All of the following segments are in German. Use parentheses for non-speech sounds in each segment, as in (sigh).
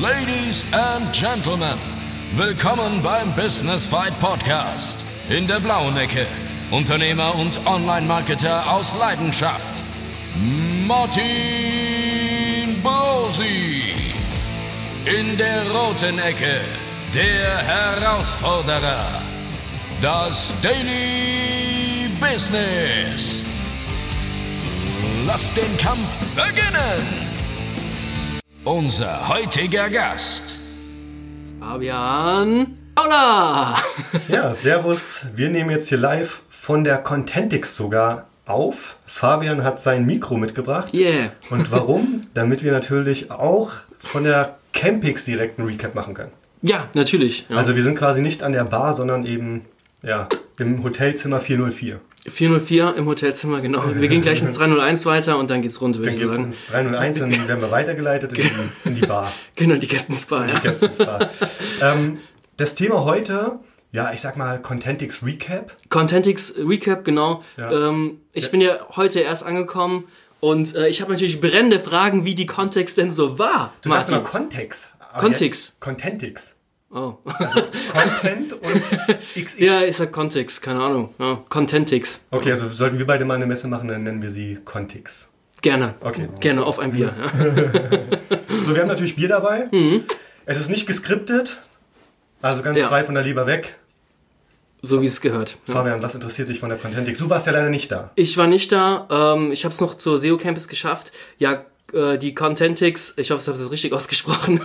Ladies and Gentlemen, willkommen beim Business Fight Podcast. In der blauen Ecke, Unternehmer und Online-Marketer aus Leidenschaft, Martin Bosi. In der roten Ecke, der Herausforderer, das Daily Business. Lasst den Kampf beginnen! Unser heutiger Gast. Fabian Paula! (laughs) Ja, servus. Wir nehmen jetzt hier live von der Contentix sogar auf. Fabian hat sein Mikro mitgebracht. Yeah. Und warum? (laughs) Damit wir natürlich auch von der Campix direkt einen Recap machen können. Ja, natürlich. Ja. Also wir sind quasi nicht an der Bar, sondern eben ja, im Hotelzimmer 404. 404 im Hotelzimmer, genau. Wir gehen gleich ins (laughs) 301 weiter und dann geht's rund, würde Dann ich geht's sagen. ins 301 und dann werden wir weitergeleitet in die, in die Bar. (laughs) Genau, die Captain's Bar, ja. Captain's Bar. ähm, das Thema heute, ja, ich sag mal Contentix Recap. Contentix Recap, genau. Ja. Ähm, ich bin ja heute erst angekommen und äh, ich habe natürlich brennende Fragen, wie die Kontext denn so war. Du sagst immer Context. aber Contix. jetzt Contentix. Oh. Content (laughs) und XX. ja, ich sag Kontext, keine Ahnung. Ja, Contentix. Okay, also sollten wir beide mal eine Messe machen, dann nennen wir sie Contix. Gerne. Okay. Gerne auf ein Bier. Ja. (laughs) So, wir haben natürlich Bier dabei. Es ist nicht geskriptet, also ganz Mhm. Ja. frei von der Leber weg. So wie es gehört. Fabian, was interessiert dich von der Contentix? Du warst ja leider nicht da. Ich war nicht da. Ähm, ich habe es noch zur SEO Campus geschafft. Ja, äh, die Contentix, ich hoffe, ich habe es richtig (laughs) ausgesprochen.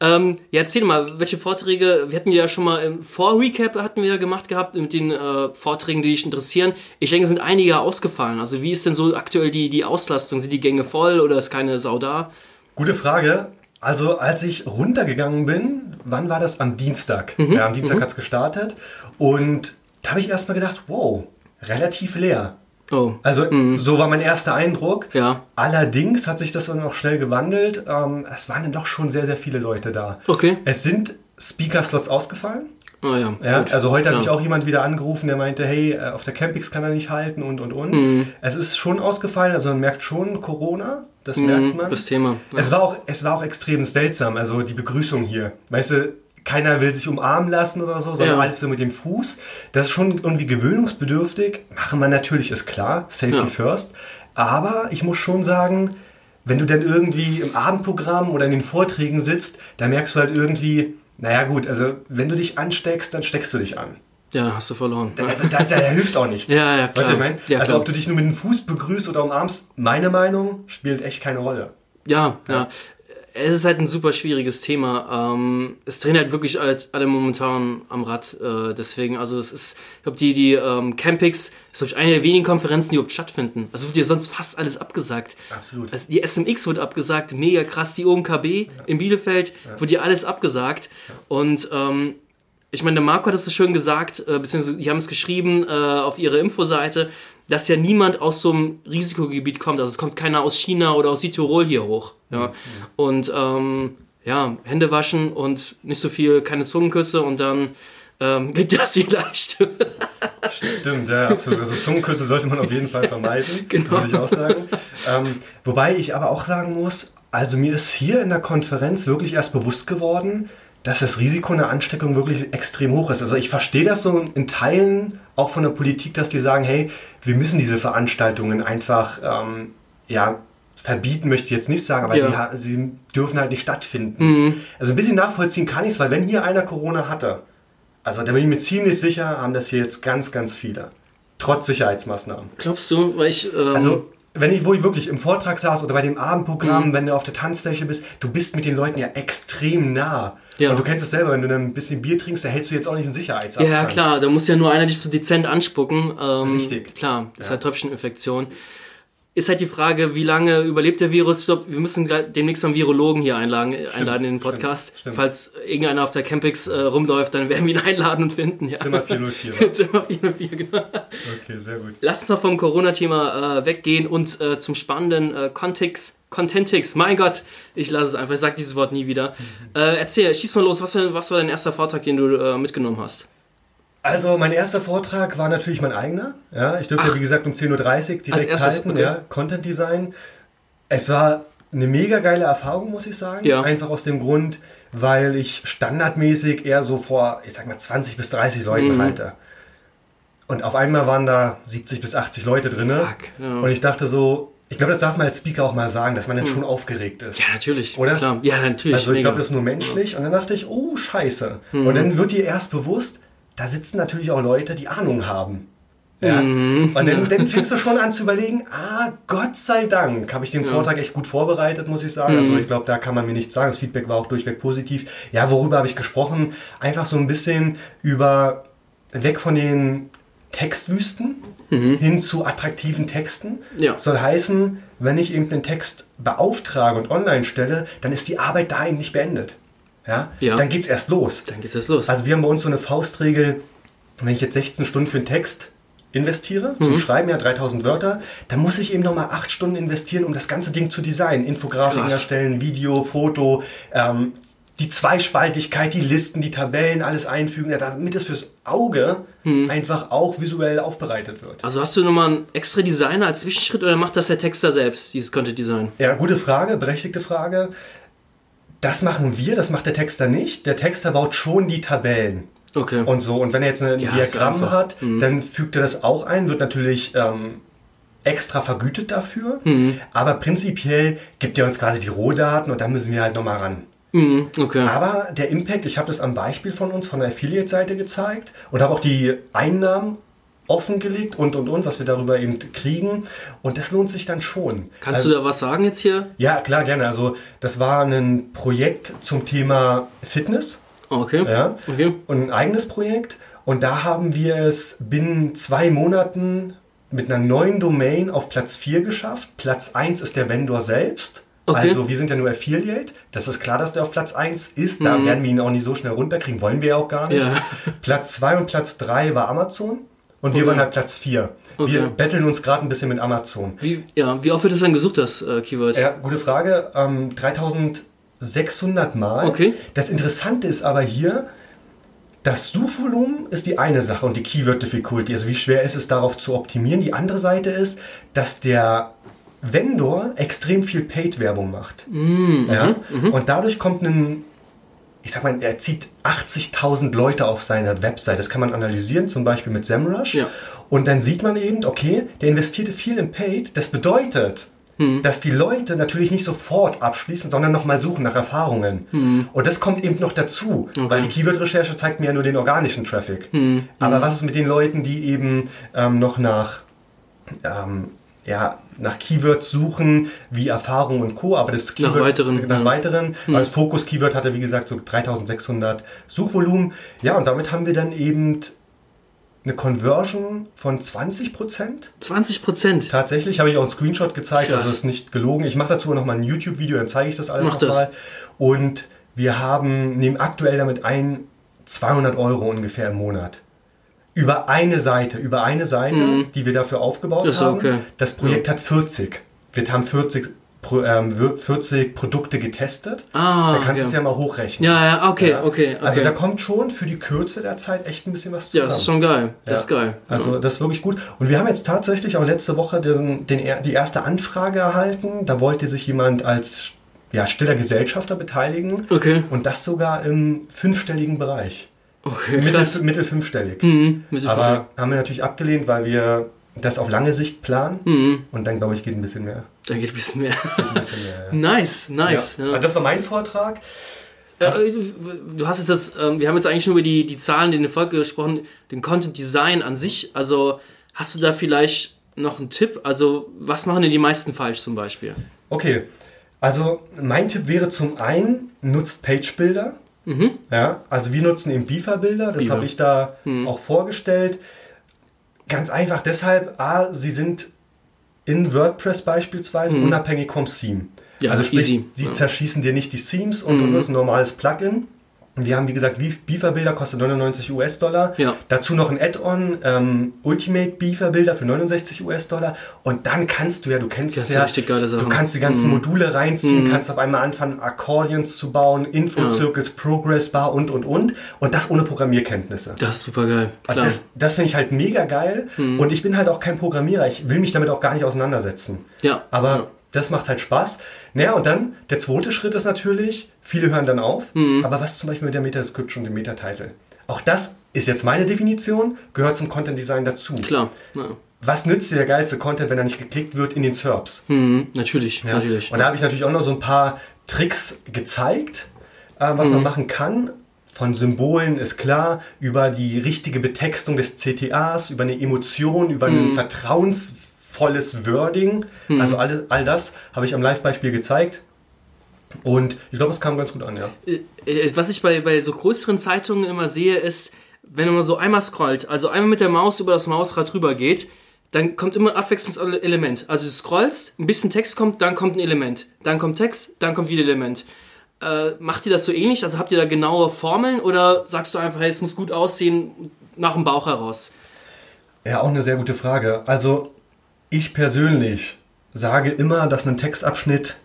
ähm, ja, erzähl mal, welche Vorträge, wir hatten ja schon mal im Vor-Recap hatten wir ja gemacht gehabt mit den äh, Vorträgen, die dich interessieren. Ich denke, es sind einige ausgefallen. Also wie ist denn so aktuell die, die Auslastung? Sind die Gänge voll oder ist keine Sau da? Gute Frage. Also, als ich runtergegangen bin, wann war das? Am Dienstag. Mhm. Ja, am Dienstag hat's gestartet. Und da habe ich erstmal gedacht, wow, relativ leer. Oh, Also, so war mein erster Eindruck. Ja. Allerdings hat sich das dann auch schnell gewandelt. Ähm, es waren dann doch schon sehr, sehr viele Leute da. okay. Es sind Speaker-Slots ausgefallen. Ah ja, Ja, also heute hat Klar. mich auch jemand wieder angerufen, der meinte, hey, äh, auf der Campix kann er nicht halten und und und. Mhm. Es ist schon ausgefallen, also man merkt schon Corona, das merkt man. Mhm, das Thema. Ja. Es war auch, es war auch extrem seltsam, also die Begrüßung hier. Weißt du, keiner will sich umarmen lassen oder so, sondern Ja. alles so mit dem Fuß. Das ist schon irgendwie gewöhnungsbedürftig. Machen wir natürlich, ist klar, Safety Ja. first. Aber ich muss schon sagen, wenn du dann irgendwie im Abendprogramm oder in den Vorträgen sitzt, da merkst du halt irgendwie, naja gut, also wenn du dich ansteckst, dann steckst du dich an. ja, dann hast du verloren. Also da, da hilft auch nichts. (laughs) Ja, ja, Weißt du, klar. ich meine? Ja, also klar. ob du dich nur mit dem Fuß begrüßt oder umarmst, meine Meinung spielt echt keine Rolle. Ja, ja. Es ist halt ein super schwieriges Thema. Ähm, es drehen halt wirklich alle, alle momentan am Rad. Äh, deswegen, also es ist, ich glaube, die, die ähm, Campix ist, glaube ich, eine der wenigen Konferenzen, die überhaupt stattfinden. Also wird ja sonst fast alles abgesagt. Absolut. Also die SMX wurde abgesagt, mega krass. Die OMKB in Bielefeld wurde ja alles abgesagt. Und ähm, ich meine, der Marco hat es so schön gesagt, äh, beziehungsweise die haben es geschrieben äh, auf ihrer Infoseite, dass ja niemand aus so einem Risikogebiet kommt. Also es kommt keiner aus China oder aus Südtirol hier hoch. Ja. Und ähm, ja, Hände waschen und nicht so viel, keine Zungenküsse und dann ähm, (laughs) geht das vielleicht. Stimmt, ja, absolut. Also Zungenküsse sollte man auf jeden Fall vermeiden, (laughs) Genau. würde ich auch sagen. Ähm, wobei ich aber auch sagen muss, also mir ist hier in der Konferenz wirklich erst bewusst geworden, dass das Risiko einer Ansteckung wirklich extrem hoch ist. Also ich verstehe das so in Teilen auch von der Politik, dass die sagen, hey, wir müssen diese Veranstaltungen einfach, ähm, ja, verbieten möchte ich jetzt nicht sagen, aber Ja. sie, ha- sie dürfen halt nicht stattfinden. Also ein bisschen nachvollziehen kann ich es, weil wenn hier einer Corona hatte, also da bin ich mir ziemlich sicher, haben das hier jetzt ganz, ganz viele. Trotz Sicherheitsmaßnahmen. Glaubst du? Weil ich, ähm, Also, wenn ich, wo ich wirklich im Vortrag saß oder bei dem Abendprogramm, Mhm. wenn du auf der Tanzfläche bist, du bist mit den Leuten ja extrem nah. Ja. Und du kennst es selber, wenn du dann ein bisschen Bier trinkst, da hältst du jetzt auch nicht einen Sicherheitsabstand. Ja, klar, da muss ja nur einer dich so dezent anspucken. Ähm, Richtig. Klar, ist Ja. halt Tröpfcheninfektion. Ist halt die Frage, wie lange überlebt der Virus? Ich glaube, wir müssen demnächst einen Virologen hier einladen, einladen in den Podcast. stimmt. Falls irgendeiner auf der Campix äh, rumläuft, dann werden wir ihn (laughs) einladen und finden. Ja. Zimmer 404. (laughs) wa? Zimmer 404, genau. Okay, sehr gut. Lass uns noch vom Corona-Thema äh, weggehen und äh, zum spannenden äh, Context. Contentix, mein Gott, ich lasse es einfach, ich sag dieses Wort nie wieder. Äh, erzähl, schieß mal los, was, war- was war dein erster Vortrag, den du äh, mitgenommen hast? Also mein erster Vortrag war natürlich mein eigener. Ja, ich durfte, Ach. wie gesagt, um 10.30 Uhr direkt erstes, halten. okay. Ja, Content Design. Es war eine mega geile Erfahrung, muss ich sagen. Ja. Einfach aus dem Grund, weil ich standardmäßig eher so vor, ich sag mal, 20 bis 30 Leuten Mhm. halte. Und auf einmal waren da 70 bis 80 Leute drin. Ja. Und ich dachte so, ich glaube, das darf man als Speaker auch mal sagen, dass man dann schon aufgeregt ist. Mhm. Ja, natürlich. Oder? Klar. Ja, natürlich. Also ich glaube, das ist nur menschlich. Und dann dachte ich, oh, scheiße. Und dann wird dir erst bewusst, da sitzen natürlich auch Leute, die Ahnung haben. Ja? Und dann, dann fängst du schon an zu überlegen, ah, Gott sei Dank habe ich den Vortrag echt gut vorbereitet, muss ich sagen. Also ich glaube, da kann man mir nichts sagen. Das Feedback war auch durchweg positiv. Ja, worüber habe ich gesprochen? Einfach so ein bisschen über, weg von den Textwüsten hin zu attraktiven Texten. Ja. Soll heißen, wenn ich eben den Text beauftrage und online stelle, dann ist die Arbeit da eben nicht beendet. Ja? Ja. Dann geht es erst los. Dann geht's jetzt los. Also wir haben bei uns so eine Faustregel, wenn ich jetzt 16 Stunden für einen Text investiere, zum Mhm. Schreiben, ja 3000 Wörter, dann muss ich eben nochmal 8 Stunden investieren, um das ganze Ding zu designen. Infografiken Krass. erstellen, Video, Foto, ähm, die Zweispaltigkeit, die Listen, die Tabellen, alles einfügen, damit es fürs Auge Mhm. einfach auch visuell aufbereitet wird. also hast du nochmal einen extra Designer als Zwischenschritt oder macht das der Texter selbst, dieses Content Design? Ja, gute Frage, berechtigte Frage. Das machen wir, das macht der Texter nicht. Der Texter baut schon die Tabellen. Okay. und so. Und wenn er jetzt ein Ja, Diagramm hat, Mhm. dann fügt er das auch ein, wird natürlich ähm, extra vergütet dafür. Mhm. Aber prinzipiell gibt er uns quasi die Rohdaten und dann müssen wir halt nochmal ran. Mhm, okay. Aber der Impact, ich habe das am Beispiel von uns, von der Affiliate-Seite gezeigt und habe auch die Einnahmen offengelegt und und und, was wir darüber eben kriegen. Und das lohnt sich dann schon. Kannst also, du da was sagen jetzt hier? Ja, klar, gerne. Also das war ein Projekt zum Thema Fitness. Okay. Ja. Okay. und ein eigenes Projekt. Und da haben wir es binnen zwei Monaten mit einer neuen Domain auf Platz 4 geschafft. Platz 1 ist der Vendor selbst. Okay. Also wir sind ja nur Affiliate. Das ist klar, dass der auf Platz 1 ist. Da werden wir ihn auch nicht so schnell runterkriegen. Wollen wir ja auch gar nicht. Ja. Platz 2 und Platz 3 war Amazon. Und wir Okay. waren halt Platz 4. Okay. Wir betteln uns gerade ein bisschen mit Amazon. Wie, ja, wie oft wird das dann gesucht, das äh, Keyword? Ja, gute Frage. Ähm, 3600 Mal. Okay. Das Interessante ist aber hier, das Suchvolumen ist die eine Sache und die Keyword Difficulty, also wie schwer ist es darauf zu optimieren. Die andere Seite ist, dass der Vendor extrem viel Paid-Werbung macht. ja? Und dadurch kommt ein, ich sag mal, er zieht 80.000 Leute auf seine Website. Das kann man analysieren, zum Beispiel mit SEMrush. Ja. Und dann sieht man eben, okay, der investierte viel in Paid. Das bedeutet, dass die Leute natürlich nicht sofort abschließen, sondern nochmal suchen nach Erfahrungen. Und das kommt eben noch dazu, weil die Keyword-Recherche zeigt mir ja nur den organischen Traffic. Aber was ist mit den Leuten, die eben ähm, noch nach ähm, ja, nach Keywords suchen, wie Erfahrung und Co., aber das Keyword, weiteren, nach ja. weiteren, weil das Fokus-Keyword hatte, wie gesagt, so 3600 Suchvolumen. Ja, und damit haben wir dann eben eine Conversion von 20 Prozent. 20 Prozent. Tatsächlich habe ich auch einen Screenshot gezeigt, Krass. also ist nicht gelogen. Ich mache dazu noch mal ein YouTube-Video, dann zeige ich das alles Mach das. nochmal. Und wir haben, nehmen aktuell damit ein 200 Euro ungefähr im Monat. Über eine Seite, über eine Seite, die wir dafür aufgebaut Mhm. Ist haben. okay. Das Projekt hat 40. Wir haben 40, Pro- ähm, 40 Produkte getestet. Ah, da kannst du ja. es ja mal hochrechnen. Ja, ja, okay, Ja. okay, okay. Also da kommt schon für die Kürze der Zeit echt ein bisschen was ja, zusammen. das ist schon geil. Das Ja. ist geil. Also das ist wirklich gut. Und wir haben jetzt tatsächlich auch letzte Woche den, den, die erste Anfrage erhalten. Da wollte sich jemand als ja, stiller Gesellschafter beteiligen. Okay. Und das sogar im fünfstelligen Bereich. Okay, Mittel, mittel fünfstellig. Mhm, mit so Aber haben wir natürlich abgelehnt, weil wir das auf lange Sicht planen. Mhm. Und dann, glaube ich, geht ein bisschen mehr. Da geht ein bisschen mehr. Ein bisschen mehr ja. (laughs) nice, nice. Ja. Also das war mein Vortrag. Äh, du hast jetzt das, ähm, wir haben jetzt eigentlich nur über die, die Zahlen, den Erfolg gesprochen, den Content Design an sich. Also hast du da vielleicht noch einen Tipp? Also was machen denn die meisten falsch zum Beispiel? Okay, also mein Tipp wäre zum einen, nutzt Page-Bilder. Ja, also wir nutzen eben Beaver-Bilder, das habe ich da auch vorgestellt. Ganz einfach deshalb, A, sie sind in WordPress beispielsweise unabhängig vom Theme. Ja, also sprich, easy. sie Ja. zerschießen dir nicht die Themes und, und das ist ein normales Plugin. Und Wir haben, wie gesagt, Beaver-Bilder kostet 99 US-Dollar. Ja. Dazu noch ein Add-on, ähm, Ultimate Beaver-Bilder für 69 US-Dollar. Und dann kannst du ja, du kennst Das es ja, du kannst die ganzen Module reinziehen, kannst auf einmal anfangen, Accordions zu bauen, Info-Circles, Progress-Bar und, und, und. Und das ohne Programmierkenntnisse. Das ist super geil. Klar. Das, das finde ich halt mega geil. Und ich bin halt auch kein Programmierer. Ich will mich damit auch gar nicht auseinandersetzen. ja. Aber Das macht halt Spaß. Naja, und dann der zweite Schritt ist natürlich, viele hören dann auf, Mhm. aber was zum Beispiel mit der Meta-Description und dem Meta-Title? Auch das ist jetzt meine Definition, gehört zum Content Design dazu. Klar. Ja. Was nützt dir der geilste Content, wenn er nicht geklickt wird in den SERPs? Mhm, natürlich, Ja. natürlich. Und da habe ich natürlich auch noch so ein paar Tricks gezeigt, äh, was Mhm. man machen kann. Von Symbolen ist klar, über die richtige Betextung des CTAs, über eine Emotion, über Mhm. ein vertrauensvolles Wording. Also all, all das habe ich am Live-Beispiel gezeigt. Und ich glaube, es kam ganz gut an, ja. Äh, Was ich bei, bei so größeren Zeitungen immer sehe, ist, wenn man so einmal scrollt, also einmal mit der Maus über das Mausrad rüber geht, dann kommt immer ein abwechselndes Element. Also du scrollst, ein bisschen Text kommt, dann kommt ein Element. Dann kommt Text, dann kommt wieder ein Element. Äh, macht ihr das so ähnlich? Also habt ihr da genaue Formeln oder sagst du einfach, hey, es muss gut aussehen, nach dem Bauch heraus? Ja, auch eine sehr gute Frage. Also, ich persönlich sage immer, dass ein Textabschnitt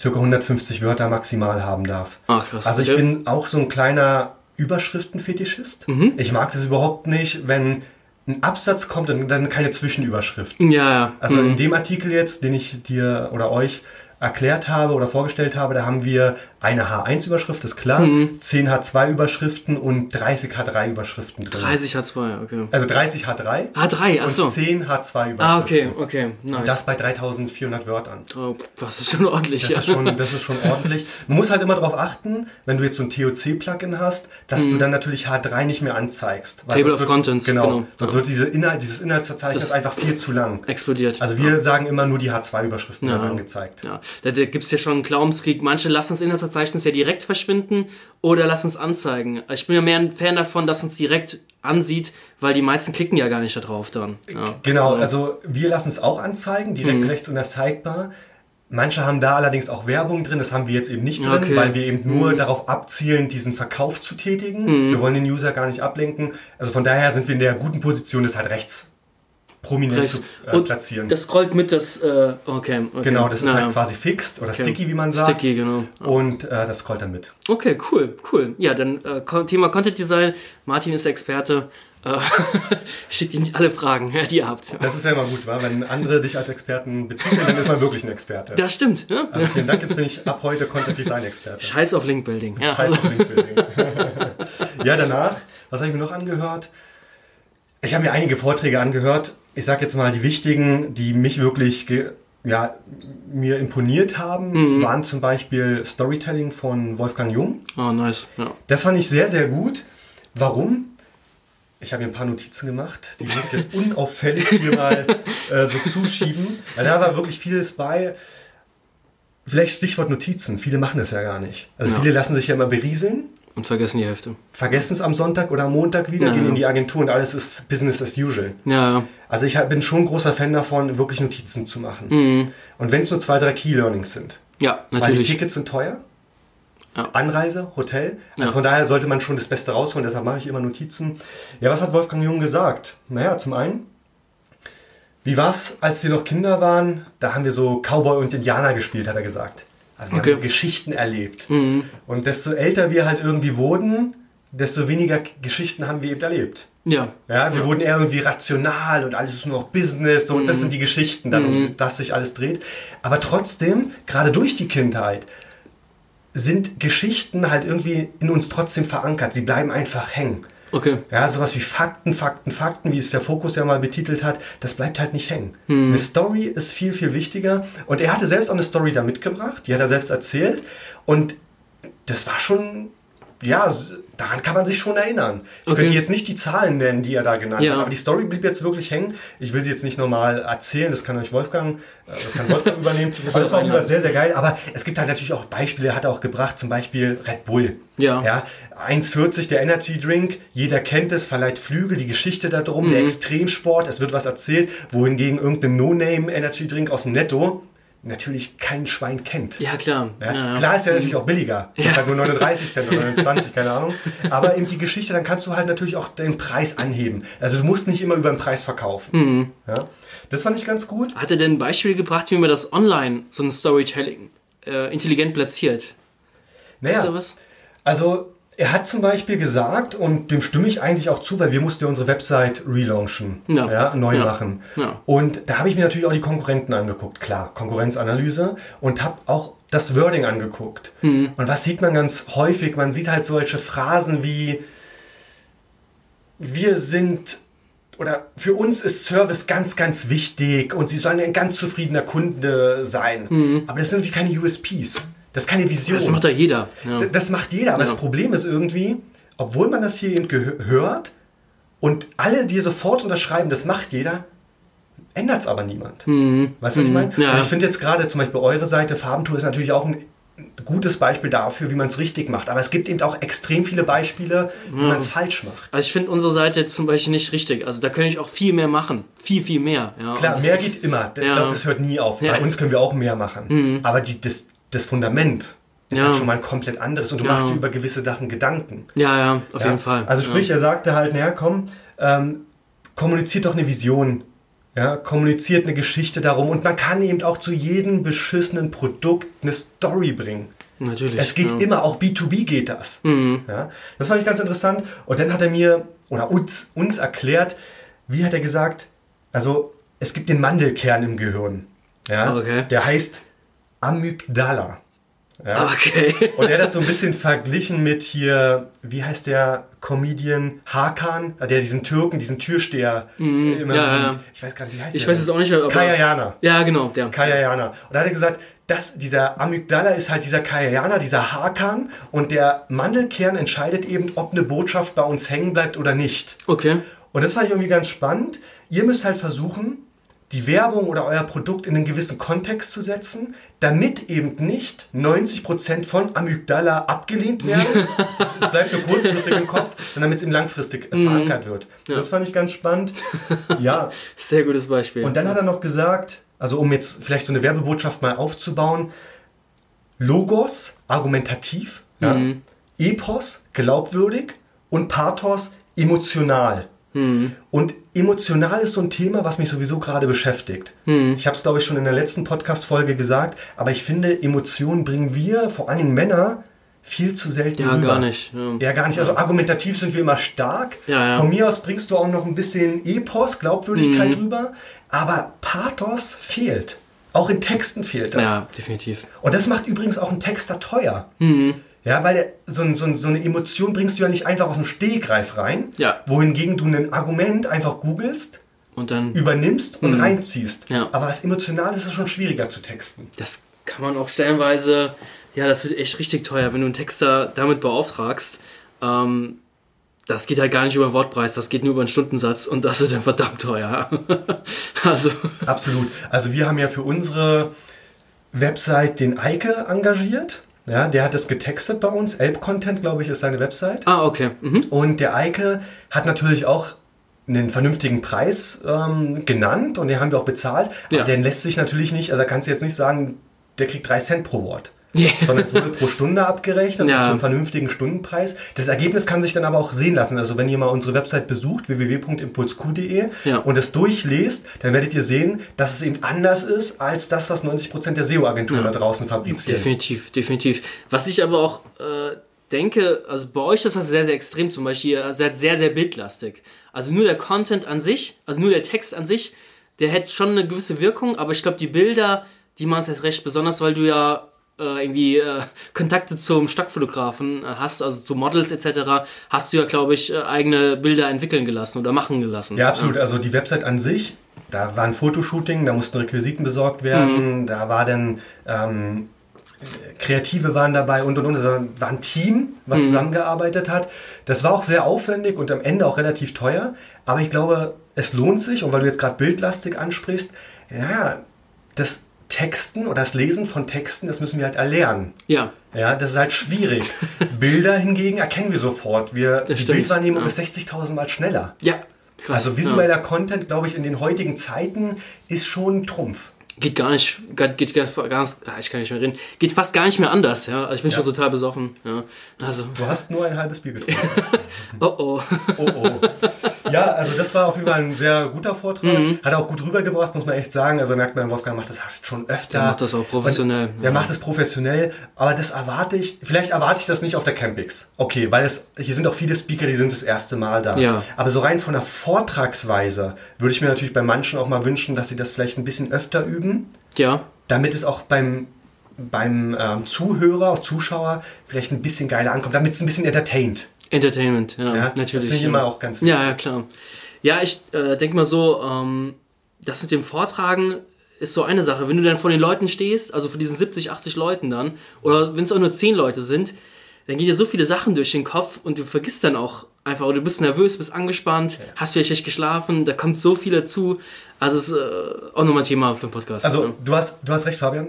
ca. 150 Wörter maximal haben darf. Ah, krass. Also ich Okay. bin auch so ein kleiner Überschriftenfetischist. Mhm. Ich mag das überhaupt nicht, wenn ein Absatz kommt und dann keine Zwischenüberschrift. Ja, ja. Also Mhm. in dem Artikel jetzt, den ich dir oder euch erklärt habe oder vorgestellt habe, da haben wir eine H1-Überschrift, ist klar, Mhm. 10 H2-Überschriften und 30 H3-Überschriften drin. 30 H2, okay. Also 30 H3 H3, achso. und 10 H2-Überschriften. Ah, okay, okay, nice. Das bei 3400 Wörtern. oh, das ist schon ordentlich, Das ja. ist, schon, das ist schon ordentlich. Man muss halt immer darauf achten, wenn du jetzt so ein TOC-Plugin hast, dass du dann natürlich H3 nicht mehr anzeigst. Mhm. Table of wird, Contents, Genau. genau. Sonst Ja. wird diese Inhalt, dieses Inhaltsverzeichnis Das- einfach viel zu lang. Explodiert. Also wir sagen immer nur die H2-Überschriften Ja. werden angezeigt. Ja, da, da gibt es ja schon einen Glaubenskrieg. Manche lassen das Inhaltsverzeichnis ja direkt verschwinden oder lassen es anzeigen. Ich bin ja mehr ein Fan davon, dass es direkt ansieht, weil die meisten klicken ja gar nicht da drauf dann. Ja. Genau, also wir lassen es auch anzeigen, direkt Mhm. rechts in der Sidebar. Manche haben da allerdings auch Werbung drin, das haben wir jetzt eben nicht drin, Okay. Mhm. weil wir eben nur darauf abzielen, diesen Verkauf zu tätigen. Wir wollen den User gar nicht ablenken. Also von daher sind wir in der guten Position, das halt rechts prominent zu äh, Und platzieren. Das scrollt mit das, äh, okay, okay. genau, das ist Na, halt quasi fixed oder sticky, wie man sagt. Sticky, genau. Und äh, das scrollt dann mit. Okay, cool, cool. Ja, dann äh, Thema Content Design. Martin ist Experte. Äh, (laughs) schickt ihn alle Fragen, die ihr habt. Das ist ja immer gut, wa? wenn andere dich als Experten betiteln, dann ist man wirklich ein Experte. Das stimmt. Ja? Also vielen Dank, jetzt bin ich ab heute Content Design Experte. Scheiß auf Linkbuilding. Ja, Scheiß also, auf Linkbuilding. (laughs) ja, danach, was habe ich mir noch angehört? Ich habe mir einige Vorträge angehört. Ich sage jetzt mal die wichtigen, die mich wirklich ja, mir imponiert haben, Mhm. waren zum Beispiel Storytelling von Wolfgang Jung. oh, nice. Ja. Das fand ich sehr, sehr gut. Warum? Ich habe mir ein paar Notizen gemacht, die muss ich jetzt (laughs) unauffällig hier mal äh, so zuschieben. Weil da war wirklich vieles bei. Vielleicht Stichwort Notizen. Viele machen das ja gar nicht. Also Ja. viele lassen sich ja immer berieseln, Und vergessen die Hälfte. vergessen es am Sonntag oder am Montag wieder, Ja, gehen in die Agentur und alles ist Business as usual. Ja, ja. Also ich bin schon ein großer Fan davon, wirklich Notizen zu machen. Mhm. Und wenn es nur zwei, drei Key Learnings sind. Ja, Weil die natürlich. Tickets sind teuer. Ja. Anreise, Hotel. Also Ja. von daher sollte man schon das Beste rausholen, deshalb mache ich immer Notizen. Ja, was hat Wolfgang Jung gesagt? Naja, zum einen, wie war es, als wir noch Kinder waren? Da haben wir so Cowboy und Indianer gespielt, hat er gesagt. Also wir Okay. haben so Geschichten erlebt. Mhm. Und desto älter wir halt irgendwie wurden, desto weniger Geschichten haben wir eben erlebt. Ja. Ja, wir wurden eher irgendwie rational und alles ist nur noch Business so, und das sind die Geschichten, dann um das sich alles dreht. Aber trotzdem, gerade durch die Kindheit, sind Geschichten halt irgendwie in uns trotzdem verankert. Sie bleiben einfach hängen. Okay. Ja, sowas wie Fakten, Fakten, Fakten, wie es der Fokus ja mal betitelt hat, das bleibt halt nicht hängen. Eine Story ist viel, viel wichtiger. Und er hatte selbst auch eine Story da mitgebracht, die hat er selbst erzählt. Und das war schon, ja, daran kann man sich schon erinnern. Ich Okay. könnte jetzt nicht die Zahlen nennen, die er da genannt Ja. hat, aber die Story blieb jetzt wirklich hängen. Ich will sie jetzt nicht nochmal erzählen, das kann euch Wolfgang, äh, das kann Wolfgang (laughs) übernehmen. Aber das war auf jeden Fall sehr, sehr geil. Aber es gibt halt natürlich auch Beispiele, er hat er auch gebracht, zum Beispiel Red Bull. Ja. ja 1,40 der Energy Drink, jeder kennt es, verleiht Flügel, die Geschichte darum, Mhm. der Extremsport, es wird was erzählt, wohingegen irgendein No-Name Energy Drink aus dem Netto natürlich kein Schwein kennt. Ja, klar. Ja? Ja, ja. Klar ist ja natürlich auch billiger. (laughs) Das ist halt nur 39 Cent oder (laughs) 29, keine Ahnung. Aber eben die Geschichte, dann kannst du halt natürlich auch den Preis anheben. Also du musst nicht immer über den Preis verkaufen. Mhm. Ja? Das fand ich ganz gut. Hat er denn ein Beispiel gebracht, wie man das online, so ein Storytelling, äh, intelligent platziert? Naja, also Er hat zum Beispiel gesagt, und dem stimme ich eigentlich auch zu, weil wir mussten ja unsere Website relaunchen, Ja. neu Ja. machen. Ja. Und da habe ich mir natürlich auch die Konkurrenten angeguckt, klar, Konkurrenzanalyse und habe auch das Wording angeguckt. Mhm. Und was sieht man ganz häufig? Man sieht halt solche Phrasen wie wir sind oder für uns ist Service ganz, ganz wichtig und sie sollen ein ganz zufriedener Kunde sein. Aber das sind natürlich keine USPs. Das ist keine Vision. Mhm. Das macht ja jeder. Ja. Das macht jeder, aber Ja. das Problem ist irgendwie, obwohl man das hier gehört und alle, die sofort unterschreiben, das macht jeder, ändert es aber niemand. Weißt du, was ich meine? Ja. Also ich finde jetzt gerade zum Beispiel eure Seite, Farbentour, ist natürlich auch ein gutes Beispiel dafür, wie man es richtig macht. Aber es gibt eben auch extrem viele Beispiele, wie man es falsch macht. Also ich finde unsere Seite jetzt zum Beispiel nicht richtig. Also da könnte ich auch viel mehr machen. Viel, viel mehr. Ja. Klar, mehr geht immer. Ich Ja. glaube, das hört nie auf. Ja. Mhm. Bei uns können wir auch mehr machen. Aber die, das, das Fundament ist Ja. halt schon mal ein komplett anderes und du Ja. machst dir über gewisse Sachen Gedanken. Ja, ja, auf Ja. jeden Fall. Also sprich, er sagte halt, naja, komm, ähm, kommuniziert doch eine Vision. Ja, kommuniziert eine Geschichte darum und man kann eben auch zu jedem beschissenen Produkt eine Story bringen. Natürlich. Es geht immer, auch B2B geht das. Mhm. Ja, das fand ich ganz interessant. Und dann hat er mir oder uns, uns erklärt, wie hat er gesagt, also es gibt den Mandelkern im Gehirn. Ja, Okay. Der heißt Amygdala. Ja. Okay. (laughs) Und er hat das so ein bisschen verglichen mit hier, wie heißt der Comedian Hakan, der diesen Türken, diesen Türsteher äh, immer ja, ja. Ich weiß gar nicht, wie heißt Ich der weiß es auch nicht, aber. Kaya Jana. Ja, genau. Der. Kaya Jana. Und da hat er gesagt, dass dieser Amygdala ist halt dieser Kaya Jana, dieser Hakan und der Mandelkern entscheidet eben, ob eine Botschaft bei uns hängen bleibt oder nicht. Okay. Und das fand ich irgendwie ganz spannend. Ihr müsst halt versuchen, die Werbung oder euer Produkt in einen gewissen Kontext zu setzen, damit eben nicht 90% von Amygdala abgelehnt (laughs) werden. Es bleibt nur kurzfristig im Kopf, sondern damit es eben langfristig äh, verankert wird. Das fand ich ganz spannend. (laughs) Ja, Sehr gutes Beispiel. und dann hat er noch gesagt, also um jetzt vielleicht so eine Werbebotschaft mal aufzubauen, Logos, argumentativ, ja, Epos, glaubwürdig und Pathos, emotional. Und emotional ist so ein Thema, was mich sowieso gerade beschäftigt. Ich habe es, glaube ich, schon in der letzten Podcast-Folge gesagt, aber ich finde, Emotionen bringen wir, vor allem Männer, viel zu selten ja, rüber. gar nicht. Ja. Ja, gar nicht. Also argumentativ sind wir immer stark. Ja, ja. Von mir aus bringst du auch noch ein bisschen Epos, Glaubwürdigkeit Mhm. rüber. Aber Pathos fehlt. Auch in Texten fehlt das. ja, definitiv. Und das macht übrigens auch einen Texter teuer. Mhm. Ja, weil der, so, so, so eine Emotion bringst du ja nicht einfach aus dem Stehgreif rein. Ja. Wohingegen du ein Argument einfach googelst, Und dann. übernimmst und reinziehst. Mhm. Ja. Aber was emotional ist, ist schon schwieriger zu texten. Das kann man auch stellenweise. Ja, das wird echt richtig teuer, wenn du einen Texter damit beauftragst. Ähm, das geht halt gar nicht über den Wortpreis, das geht nur über den Stundensatz und das wird dann verdammt teuer. (laughs) also, Absolut. Also wir haben ja für unsere Website den Eike engagiert. Ja, der hat das getextet bei uns. Elb Content, glaube ich, ist seine Website. ah, okay. Mhm. Und der Eike hat natürlich auch einen vernünftigen Preis ähm, genannt und den haben wir auch bezahlt. Ja. Aber den lässt sich natürlich nicht, also da kannst du jetzt nicht sagen, der kriegt drei Cent pro Wort. Yeah. Sondern es wurde pro Stunde abgerechnet, Ja. also zu einem vernünftigen Stundenpreis. Das Ergebnis kann sich dann aber auch sehen lassen. Also wenn ihr mal unsere Website besucht, www.impulsq.de Ja. und es durchlest, dann werdet ihr sehen, dass es eben anders ist als das, was 90% der SEO-Agenturen da draußen fabrizieren. Definitiv, definitiv. Was ich aber auch äh, denke, also bei euch ist das sehr, sehr extrem zum Beispiel, ihr seid sehr, sehr bildlastig. Also nur der Content an sich, also nur der Text an sich, der hätte schon eine gewisse Wirkung, aber ich glaube, die Bilder, die machen es erst recht besonders, weil du ja äh, irgendwie äh, Kontakte zum Stockfotografen äh, hast, also zu Models etc., hast du ja, glaube ich, äh, eigene Bilder entwickeln gelassen oder machen gelassen. Ja, absolut. Also die Website an sich, da war ein Fotoshooting, da mussten Requisiten besorgt werden, da war dann ähm, Kreative waren dabei und und und. Also war ein Team, was zusammengearbeitet hat. Das war auch sehr aufwendig und am Ende auch relativ teuer. Aber ich glaube, es lohnt sich. Und weil du jetzt gerade bildlastig ansprichst, ja, das Texten oder das Lesen von Texten, das müssen wir halt erlernen. Ja, Ja, das ist halt schwierig. (laughs) Bilder hingegen erkennen wir sofort. Wir, die stimmt, Bildwahrnehmung ja. ist 60.000 Mal schneller. ja. Krass. Also visueller Content, glaube ich, in den heutigen Zeiten ist schon ein Trumpf. Geht gar nicht, geht, geht ganz, ganz, ah, ich kann nicht mehr reden, geht fast gar nicht mehr anders, ja. Also ich bin schon total besoffen, ja. Also, Du hast nur ein halbes Bier getrunken. (laughs) oh oh. Oh oh. ja, also das war auf jeden Fall ein sehr guter Vortrag. Hat er auch gut rübergebracht, muss man echt sagen. Also merkt man, Wolfgang macht das halt schon öfter. Der macht das auch professionell. Und er macht es professionell, aber das erwarte ich, vielleicht erwarte ich das nicht auf der Campix. Okay, weil es, hier sind auch viele Speaker, die sind das erste Mal da. Ja. Aber so rein von der Vortragsweise würde ich mir natürlich bei manchen auch mal wünschen, dass sie das vielleicht ein bisschen öfter üben, Ja, damit es auch beim, beim ähm, Zuhörer, Zuschauer vielleicht ein bisschen geiler ankommt, damit es ein bisschen entertaint. Entertainment, ja, Ja, natürlich. das finde ich ja. immer auch ganz wichtig. Ja, ja, klar. Ja, ich äh, denke mal so, ähm, das mit dem Vortragen ist so eine Sache. Wenn du dann vor den Leuten stehst, also vor diesen 70, 80 Leuten dann, oder wenn es auch nur 10 Leute sind, dann gehen dir so viele Sachen durch den Kopf und du vergisst dann auch einfach, oder du bist nervös, bist angespannt, hast vielleicht schlecht geschlafen, da kommt so viel dazu. Also es ist äh, auch nochmal ein Thema für den Podcast. Also ja. du hast, du hast recht, Fabian.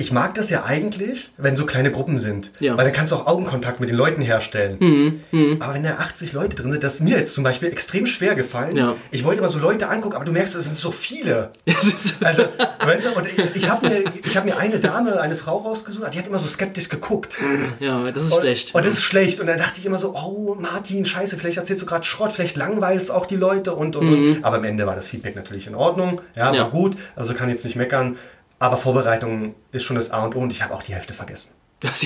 Ich, mag das ja eigentlich, wenn so kleine Gruppen sind. Ja. Mhm, Weil dann kannst du auch Augenkontakt mit den Leuten herstellen. Aber wenn da 80 Leute drin sind, das ist mir jetzt zum Beispiel extrem schwer gefallen. Ja. Ich wollte immer so Leute angucken, aber du merkst, es sind so viele. (laughs) Also, weißt du, und ich, ich habe mir, ich hab mir eine Dame, eine Frau rausgesucht, die hat immer so skeptisch geguckt. (laughs) ja, das ist schlecht. Und das ist schlecht. Und dann dachte ich immer so, oh Martin, scheiße, vielleicht erzählst du gerade Schrott, vielleicht langweilt es auch die Leute und, und, und. Aber am Ende war das Feedback natürlich in Ordnung. Ja, Mhm. Ja. war gut. Also kann jetzt nicht meckern. Aber Vorbereitung ist schon das A und O und ich habe auch die Hälfte vergessen. Das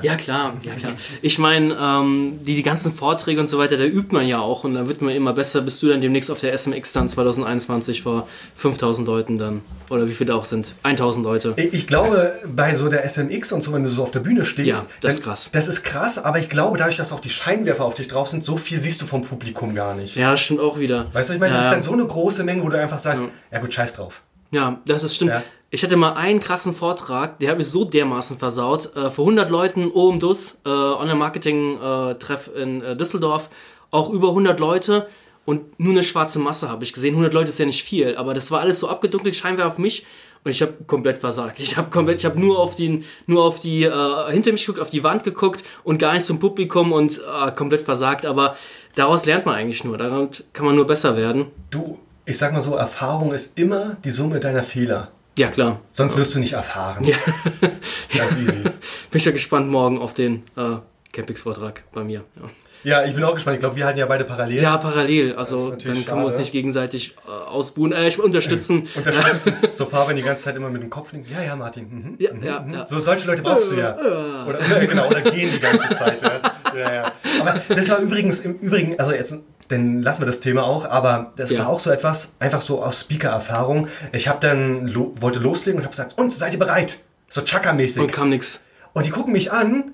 ja, klar, ja klar. Ich meine, ähm, die, die ganzen Vorträge und so weiter, da übt man ja auch und da wird man immer besser, bis du dann demnächst auf der SMX dann 2021 vor 5000 Leuten dann, oder wie viele auch sind, 1000 Leute. Ich glaube, bei so der SMX und so, wenn du so auf der Bühne stehst, Ja, das ist dann- krass. Das ist krass, aber ich glaube, dadurch, dass auch die Scheinwerfer auf dich drauf sind, so viel siehst du vom Publikum gar nicht. Ja, das stimmt auch wieder. Weißt du, ich meine, ja, das ist ja. dann so eine große Menge, wo du einfach sagst, ja, gut, scheiß drauf. Ja, das ist stimmt. Ja. Ich hatte mal einen krassen Vortrag, der hat mich so dermaßen versaut. Äh, vor 100 Leuten oben Dus, äh, Online-Marketing-Treff in äh, Düsseldorf, auch über 100 Leute und nur eine schwarze Masse habe ich gesehen. 100 Leute ist ja nicht viel, aber das war alles so abgedunkelt, Scheinwerfer auf mich und ich habe komplett versagt. Ich habe komplett, ich habe nur auf die, nur auf die äh, hinter mich geguckt, auf die Wand geguckt und gar nicht zum Publikum und äh, komplett versagt. Aber daraus lernt man eigentlich nur. Daran kann man nur besser werden. Du, ich sag mal so, Erfahrung ist immer die Summe deiner Fehler. Ja klar. Sonst wirst du nicht erfahren. Ja. (laughs) Ganz easy. (laughs) Bin ich ja gespannt morgen auf den äh, Campix-Vortrag bei mir. Ja. Ja, ich bin auch gespannt. Ich glaube, wir halten ja beide parallel. Ja, parallel. Also dann können wir uns nicht gegenseitig äh, ausbuhen, äh, unterstützen. (laughs) Unterstützen. so Fabian die ganze Zeit immer mit dem Kopf. Ja, ja, Martin. Mhm. Ja, ja, ja. So solche Leute brauchst du ja. Oder, oder, genau, oder gehen die ganze Zeit. Ja. Ja, ja. Aber das war übrigens im Übrigen, also jetzt, dann lassen wir das Thema auch, aber das Ja. war auch so etwas, einfach so aus Speaker-Erfahrung. Ich habe dann, lo wollte loslegen und habe gesagt, und seid ihr bereit? So Chaka-mäßig. Und kam nix. Und die gucken mich an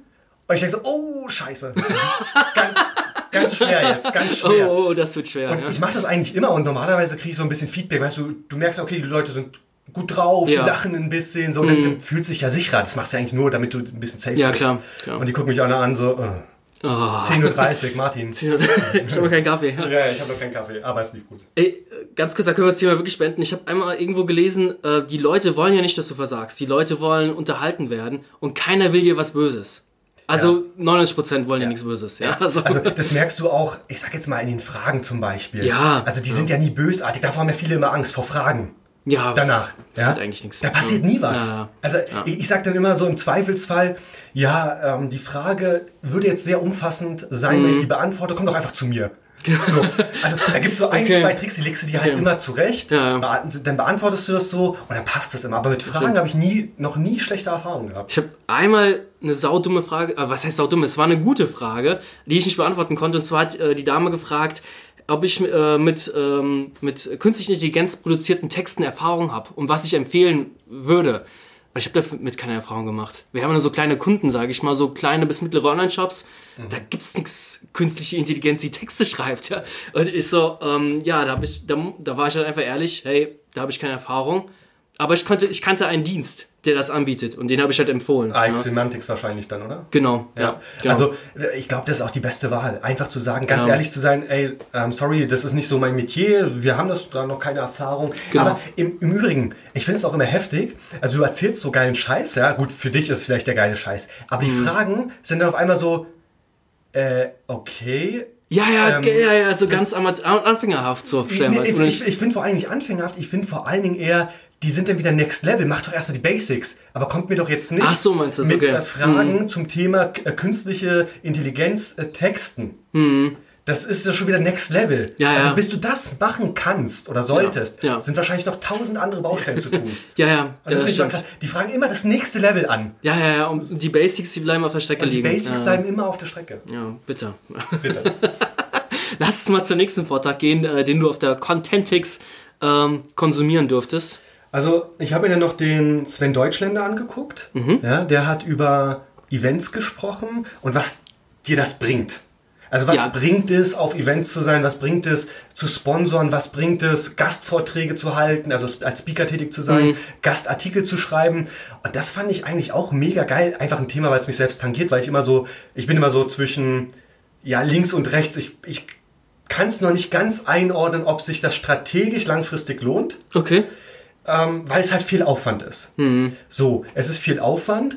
und ich denke so, oh, scheiße. (laughs) ganz, ganz schwer jetzt, ganz Oh, schwer. oh, das wird schwer. Und Ja. ich mache das eigentlich immer und normalerweise kriege ich so ein bisschen Feedback. Weißt du, du merkst, okay, die Leute sind gut drauf, Ja. Mhm. die lachen ein bisschen, so, dann, dann fühlt sich ja sicherer. Das machst du eigentlich nur, damit du ein bisschen safe Ja, bist. klar, klar. Und die gucken mich auch noch an, so, äh, Oh. 10.30 Uhr, Martin. (laughs) ich habe keinen Kaffee. Ja, ja, ich habe noch keinen Kaffee, aber es lief gut. Ey, ganz kurz, da können wir das Thema wirklich beenden. Ich habe einmal irgendwo gelesen, äh, die Leute wollen ja nicht, dass du versagst. Die Leute wollen unterhalten werden und keiner will dir was Böses. Also 99% wollen ja. nichts Böses. Ja, also, Also das merkst du auch, ich sag jetzt mal in den Fragen zum Beispiel. Ja. Also die sind ja nie bösartig, davor haben ja viele immer Angst vor Fragen. Ja danach. passiert eigentlich nichts. Da passiert nie was. Ja, ja. Also ich, ich sage dann immer so im Zweifelsfall, ja, ähm, die Frage würde jetzt sehr umfassend sein, Mhm. wenn ich die beantworte, komm doch einfach zu mir. (laughs) So, also da gibt es so ein, Okay. zwei Tricks, die legst du dir halt Okay. immer zurecht, Ja, ja. Dann beantwortest du das so und dann passt das immer. Aber mit Fragen habe ich nie, noch nie schlechte Erfahrungen gehabt. Ich habe einmal eine saudumme Frage, äh, was heißt saudumme? Es war eine gute Frage, die ich nicht beantworten konnte. Und zwar hat äh, die Dame gefragt, ob ich äh, mit, ähm, mit künstlicher Intelligenz produzierten Texten Erfahrung habe und was ich empfehlen würde. Und ich habe damit keine Erfahrung gemacht. Wir haben nur so kleine Kunden, sage ich mal, so kleine bis mittlere Online-Shops. Da gibt's nichts künstliche Intelligenz, die Texte (laughs) schreibt. Ja. Und ich so, ähm, ja, da, ich, da, da war ich halt einfach ehrlich, hey, da habe ich keine Erfahrung. Aber ich, konnte, ich kannte einen Dienst, der das anbietet und den habe ich halt empfohlen. AX ja. Semantics wahrscheinlich dann, oder? Genau, ja. genau. Also ich glaube, das ist auch die beste Wahl. Einfach zu sagen, ganz Ja. ehrlich zu sein, ey, ähm, sorry, das ist nicht so mein Metier, wir haben das da noch keine Erfahrung. Genau. Aber im, im Übrigen, ich finde es auch immer heftig. Also du erzählst so geilen Scheiß, ja, gut, für dich ist es vielleicht der geile Scheiß. Aber die Fragen sind dann auf einmal so, äh, okay. ja, ja, ähm, ja, ja, so ganz anfängerhaft so Nee, ich ich, ich finde vor allem nicht anfängerhaft, ich finde vor allen Dingen eher, die sind dann wieder Next Level. Mach doch erstmal die Basics. Aber kommt mir doch jetzt nicht so, meinst du das? mit Okay. Mhm. äh, Fragen zum Thema äh, künstliche Intelligenz äh, Texten. Mhm. das ist ja schon wieder Next Level. Ja, also ja. bis du das machen kannst oder solltest, Ja, sind wahrscheinlich noch tausend andere Baustellen zu tun. (laughs) Ja, ja, Also das das. Die fragen immer das nächste Level an. Ja, ja, ja, und die Basics, die bleiben auf der Strecke die liegen. Basics ja. bleiben immer auf der Strecke. Ja, bitter. Bitte. (laughs) Lass uns mal zum nächsten Vortrag gehen, äh, den du auf der Contentix ähm, konsumieren durftest. Also, ich habe mir dann noch den Sven Deutschländer angeguckt. Mhm. Ja, der hat über Events gesprochen und was dir das bringt. Also was Ja. bringt es, auf Events zu sein? Was bringt es, zu sponsoren? Was bringt es, Gastvorträge zu halten? Also als Speaker tätig zu Mhm. sein, Gastartikel zu schreiben? Und das fand ich eigentlich auch mega geil. Einfach ein Thema, weil es mich selbst tangiert, weil ich immer so, ich bin immer so zwischen ja, links und rechts. Ich, ich kann es noch nicht ganz einordnen, ob sich das strategisch langfristig lohnt Okay. Ähm, weil es halt viel Aufwand ist. So, es ist viel Aufwand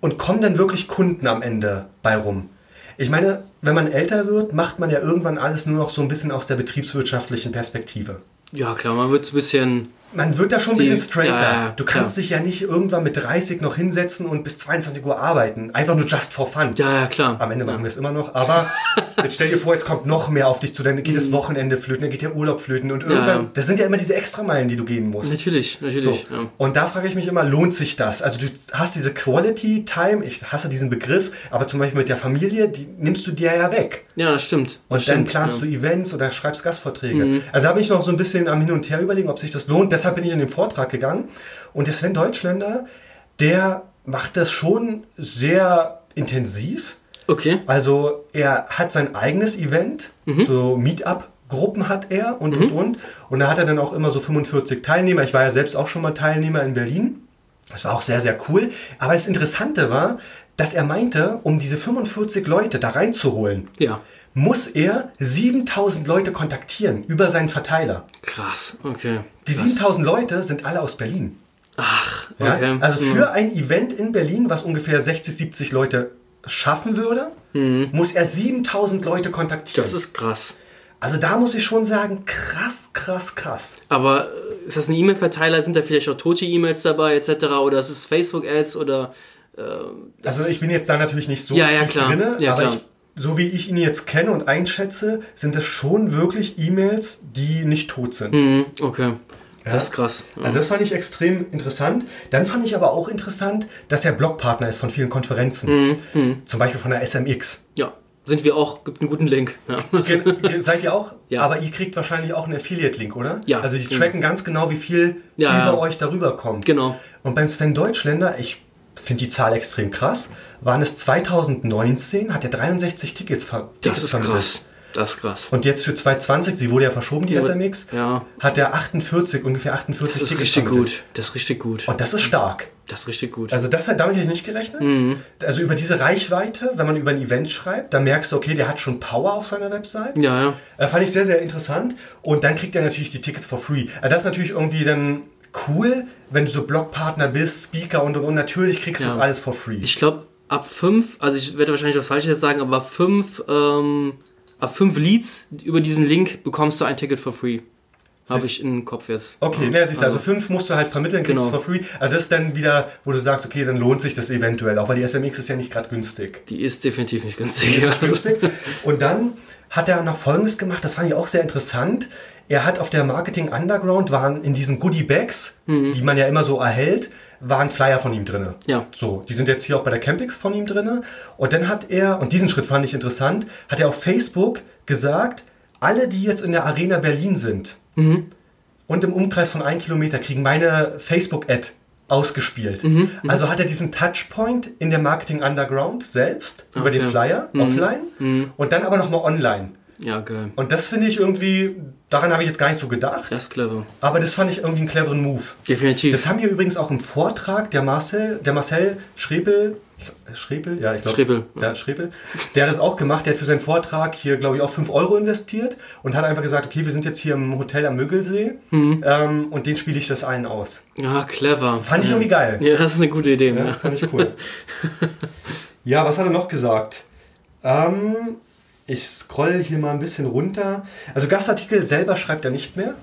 und kommen dann wirklich Kunden am Ende bei rum. Ich meine, wenn man älter wird, macht man ja irgendwann alles nur noch so ein bisschen aus der betriebswirtschaftlichen Perspektive. Ja, klar, man wird ein bisschen. Man wird da schon ein bisschen straighter. ja, du klar. kannst dich ja nicht irgendwann mit 30 noch hinsetzen und bis 22 Uhr arbeiten. Einfach nur just for fun. Ja, ja, klar. Am Ende machen wir es immer noch, aber (laughs) jetzt stell dir vor, jetzt kommt noch mehr auf dich zu, dann geht das Wochenende flöten, dann geht der Urlaub flöten und irgendwann, Mhm. das sind ja immer diese Extrameilen, die du gehen musst. Natürlich, natürlich. So. Und da frage ich mich immer, lohnt sich das? Also du hast diese Quality Time, ich hasse diesen Begriff, aber zum Beispiel mit der Familie, die nimmst du dir ja weg. ja, das stimmt. Und das dann stimmt, planst. Mhm. du Events oder schreibst Gastvorträge. Also da bin ich noch so ein bisschen am Hin und Her überlegen, ob sich das lohnt. Deshalb bin ich in den Vortrag gegangen. Und der Sven Deutschländer, der macht das schon sehr intensiv. Okay. Also er hat sein eigenes Event, Mhm. so Meetup-Gruppen hat er und und und. Und da hat er dann auch immer so 45 Teilnehmer. Ich war ja selbst auch schon mal Teilnehmer in Berlin. Das war auch sehr, sehr cool. Aber das Interessante war, dass er meinte, um diese 45 Leute da reinzuholen, Ja. Muss er 7000 Leute kontaktieren über seinen Verteiler. Krass. Okay. Die Krass. 7000 Leute sind alle aus Berlin. Ach, Ja? okay. Also Mhm. für ein Event in Berlin, was ungefähr 60, 70 Leute schaffen würde, muss er 7000 Leute kontaktieren. Mhm. Das ist krass. also da muss ich schon sagen, krass, krass, krass. Aber äh, ist das ein E-Mail-Verteiler? Sind da vielleicht auch tote E-Mails dabei, etc.? Oder ist es Facebook-Ads oder. Also ich bin jetzt da natürlich nicht so Ja, ja, klar. drinne, Ja, aber klar. Ich, so wie ich ihn jetzt kenne und einschätze, sind es schon wirklich E-Mails, die nicht tot sind. Mhm, okay. Das ist krass. Ja. Also das fand ich extrem interessant. Dann fand ich aber auch interessant, dass er Blogpartner ist von vielen Konferenzen. Mhm, Zum Beispiel von der SMX. ja. Sind wir auch, gibt einen guten Link. Ja. Seid ihr auch? Ja. Aber ihr kriegt wahrscheinlich auch einen Affiliate-Link, oder? Ja. Also die tracken ganz genau, wie viel Ja, über ja. euch darüber kommt. Genau. Und beim Sven Deutschländer, ich finde die Zahl extrem krass, waren es 2019, hat er 63 Tickets, ver Das ist vermittelt. krass. Das ist krass. Und jetzt für 2020, sie wurde ja verschoben, die Ja, SMX, ja. hat er 48, ungefähr 48 Das ist Tickets richtig vermittelt. gut. Das ist richtig gut. Und das ist stark. Das ist richtig gut. Also das hat damit hätte ich nicht gerechnet. Mhm. Also über diese Reichweite, wenn man über ein Event schreibt, dann merkst du, okay, der hat schon Power auf seiner Website. ja, ja. Äh, fand ich sehr, sehr interessant. Und dann kriegt er natürlich die Tickets for free. Äh, das ist natürlich irgendwie dann cool, wenn du so Blogpartner bist, Speaker und und und. Natürlich kriegst du Ja. das alles for free. Ich glaube, ab 5, also ich werde wahrscheinlich was Falsches jetzt sagen, aber ab 5, ähm, ab 5 Leads über diesen Link bekommst du ein Ticket for free. Habe ich im Kopf jetzt. Okay, Ja, ne, siehst du, also fünf musst du halt vermitteln, kriegst Genau. es for free. Also das ist dann wieder, wo du sagst, okay, dann lohnt sich das eventuell, auch weil die SMX ist ja nicht gerade günstig. Die ist definitiv nicht günstig. Ja. günstig. Und dann hat er noch Folgendes gemacht, das fand ich auch sehr interessant. Er hat auf der Marketing Underground waren in diesen Goodie Bags, die man ja immer so erhält, waren Flyer von ihm drin. Ja. So, die sind jetzt hier auch bei der Campix von ihm drin. Und dann hat er, und diesen Schritt fand ich interessant, hat er auf Facebook gesagt, alle, die jetzt in der Arena Berlin sind und im Umkreis von einem Kilometer kriegen meine Facebook-Ad ausgespielt. Mhm, also hat er diesen Touchpoint in der Marketing Underground selbst, über Okay. Mhm. den Flyer, offline, und dann aber nochmal online. Ja, geil. Und das finde ich irgendwie, daran habe ich jetzt gar nicht so gedacht, Das ist clever. aber das fand ich irgendwie einen cleveren Move. Definitiv. Das haben wir übrigens auch im Vortrag der Marcel, der Marcel Schrebel, Schrebel, ja, ich glaube. Schrebel, Ja, Schrebel. Der hat das auch gemacht. Der hat für seinen Vortrag hier, glaube ich, auch 5 Euro investiert und hat einfach gesagt, okay, wir sind jetzt hier im Hotel am Mögelsee Mhm. ähm, und den spiele ich das allen aus. ja, clever. Fand ich ja. irgendwie geil. Ja, das ist eine gute Idee. Ja, Ja. fand ich cool. (laughs) ja, was hat er noch gesagt? Ähm, ich scroll hier mal ein bisschen runter. Also Gastartikel selber schreibt er nicht mehr